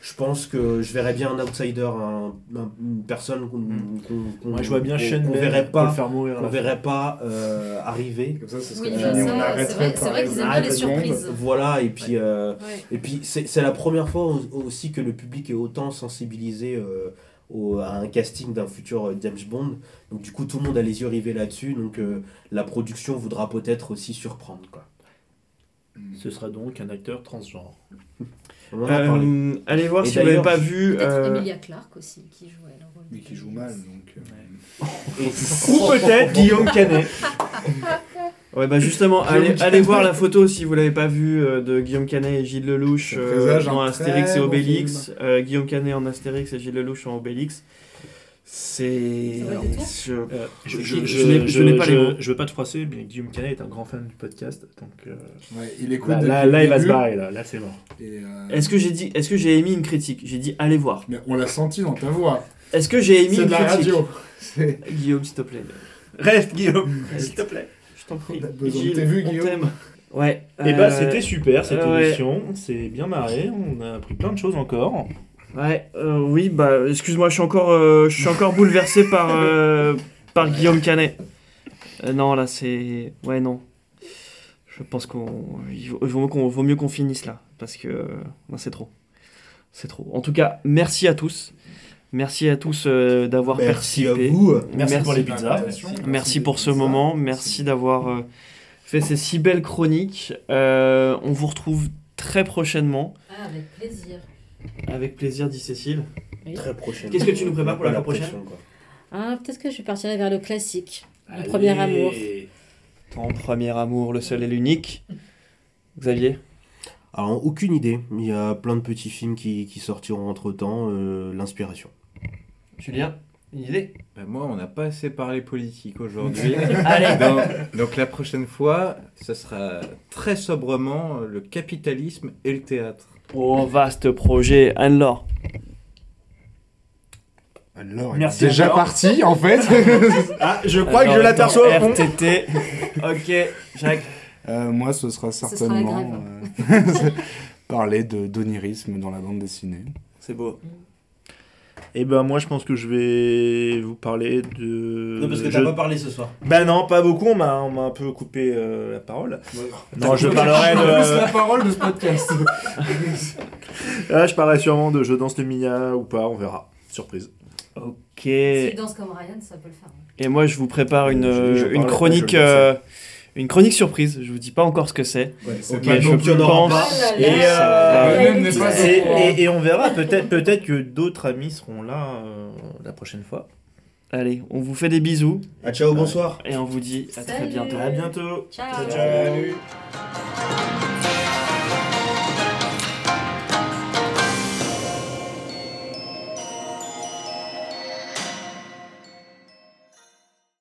je pense que je verrais bien un outsider, un- un- une personne qu'on Moi, je vois bien verrait pas, faire mourir. fin. verrait pas euh, arriver. Comme ça, ce Oui, serait fini, ça, on c'est arrêterait vrai- c'est qu'ils aiment bien les surprises. Voilà, et puis, euh, Ouais. et puis c'est c'est la première fois au- aussi que le public est autant sensibilisé euh, au- à un casting d'un futur euh, James Bond. Donc du coup, tout le monde a les yeux rivés là-dessus. Donc euh, la production voudra peut-être aussi surprendre. Quoi. Ce sera donc un acteur transgenre. On en a parlé. Euh, allez voir Et si vous l'avez d'ailleurs, pas vu. Peut-être euh, Emilia Clarke aussi, qui jouait le rôle. Mais qui joue mal, donc. euh, Ou peut-être Guillaume Canet. Ouais, bah justement, allez, allez voir la photo si vous l'avez pas vue euh, de Guillaume Canet et Gilles Lelouch Ça euh, présage dans un Astérix et bon Obélix. Euh, Guillaume Canet en Astérix et Gilles Lelouch en Obélix. C'est. Je... Euh, Je- je, je- je, je n'ai- je n'ai pas les je- mots. je veux pas te froisser, mais Guillaume Canet est un grand fan du podcast. Donc euh, Ouais, il écoute là, là, là, il va se barrer. Là, là c'est mort. euh, Est-ce que j'ai dit, est-ce que j'ai émis une critique? J'ai dit allez voir. Mais on l'a senti dans ta voix. Est-ce que j'ai émis C'est une de la critique? radio. C'est- Guillaume, s'il te plaît. Reste, Guillaume, s'il te plaît. Je t'en prie. On on Guillaume. Ouais. Et bah, euh, c'était super cette émission. On s'est bien marré. On a appris plein de choses encore. Ouais, euh, oui, bah, excuse-moi, je suis encore, euh, je suis encore bouleversé par, euh, par Guillaume Canet. Euh, non, là, c'est. Ouais, non. Je pense qu'on. Il vaut, vaut mieux qu'on vaut mieux qu'on finisse là. Parce que. euh, c'est trop. C'est trop. En tout cas, merci à tous. Merci à tous euh, d'avoir Merci à participé. vous. Merci, pour les pizzas. Merci pour ce moment. Merci d'avoir euh, fait ces si belles chroniques. Euh, on vous retrouve très prochainement. Ah, avec plaisir. Avec plaisir, dit Cécile. Très prochaine. Qu'est-ce que tu nous prépares pour la prochaine pression. Ah, peut-être que je partirai vers le classique. Le Allez. premier amour. Ton premier amour, le seul et l'unique. Xavier Alors, aucune idée. Il y a plein de petits films qui, qui sortiront entre temps. L'inspiration. Julien Une idée? Bah, moi, on n'a pas assez parlé politique aujourd'hui. Allez donc, donc la prochaine fois, ce sera très sobrement euh, le capitalisme et le théâtre. Oh, vaste projet, Anne-Laure. Alors, Merci, il est déjà alors. parti en fait. Ah, je crois que je l'aperçois au attends, fond. RTT. ok, Jacques. Euh, moi, ce sera certainement euh, parler de d'onirisme dans la bande dessinée. C'est beau. Et ben moi je pense que je vais vous parler de. Non, parce que je- t'as pas parlé ce soir. Ben non, pas beaucoup. On m'a on m'a un peu coupé euh, la parole. Non, je parlerai plus la de. parole de ce podcast. Ah, je parlerai sûrement de Je danse le Mia ou pas. On verra. Surprise. Ok. S'il danse comme Ryan, ça peut le faire. Et moi, je vous prépare une, Je- je une chronique. je euh, une chronique surprise. Je vous dis pas encore ce que c'est. Mais je pense. Et, euh, Et, on verra. Peut-être peut-être que d'autres amis seront là euh, la prochaine fois. Allez, on vous fait des bisous Ah, ciao, bonsoir. et on vous dit à très bientôt. À bientôt. Ciao. Ciao.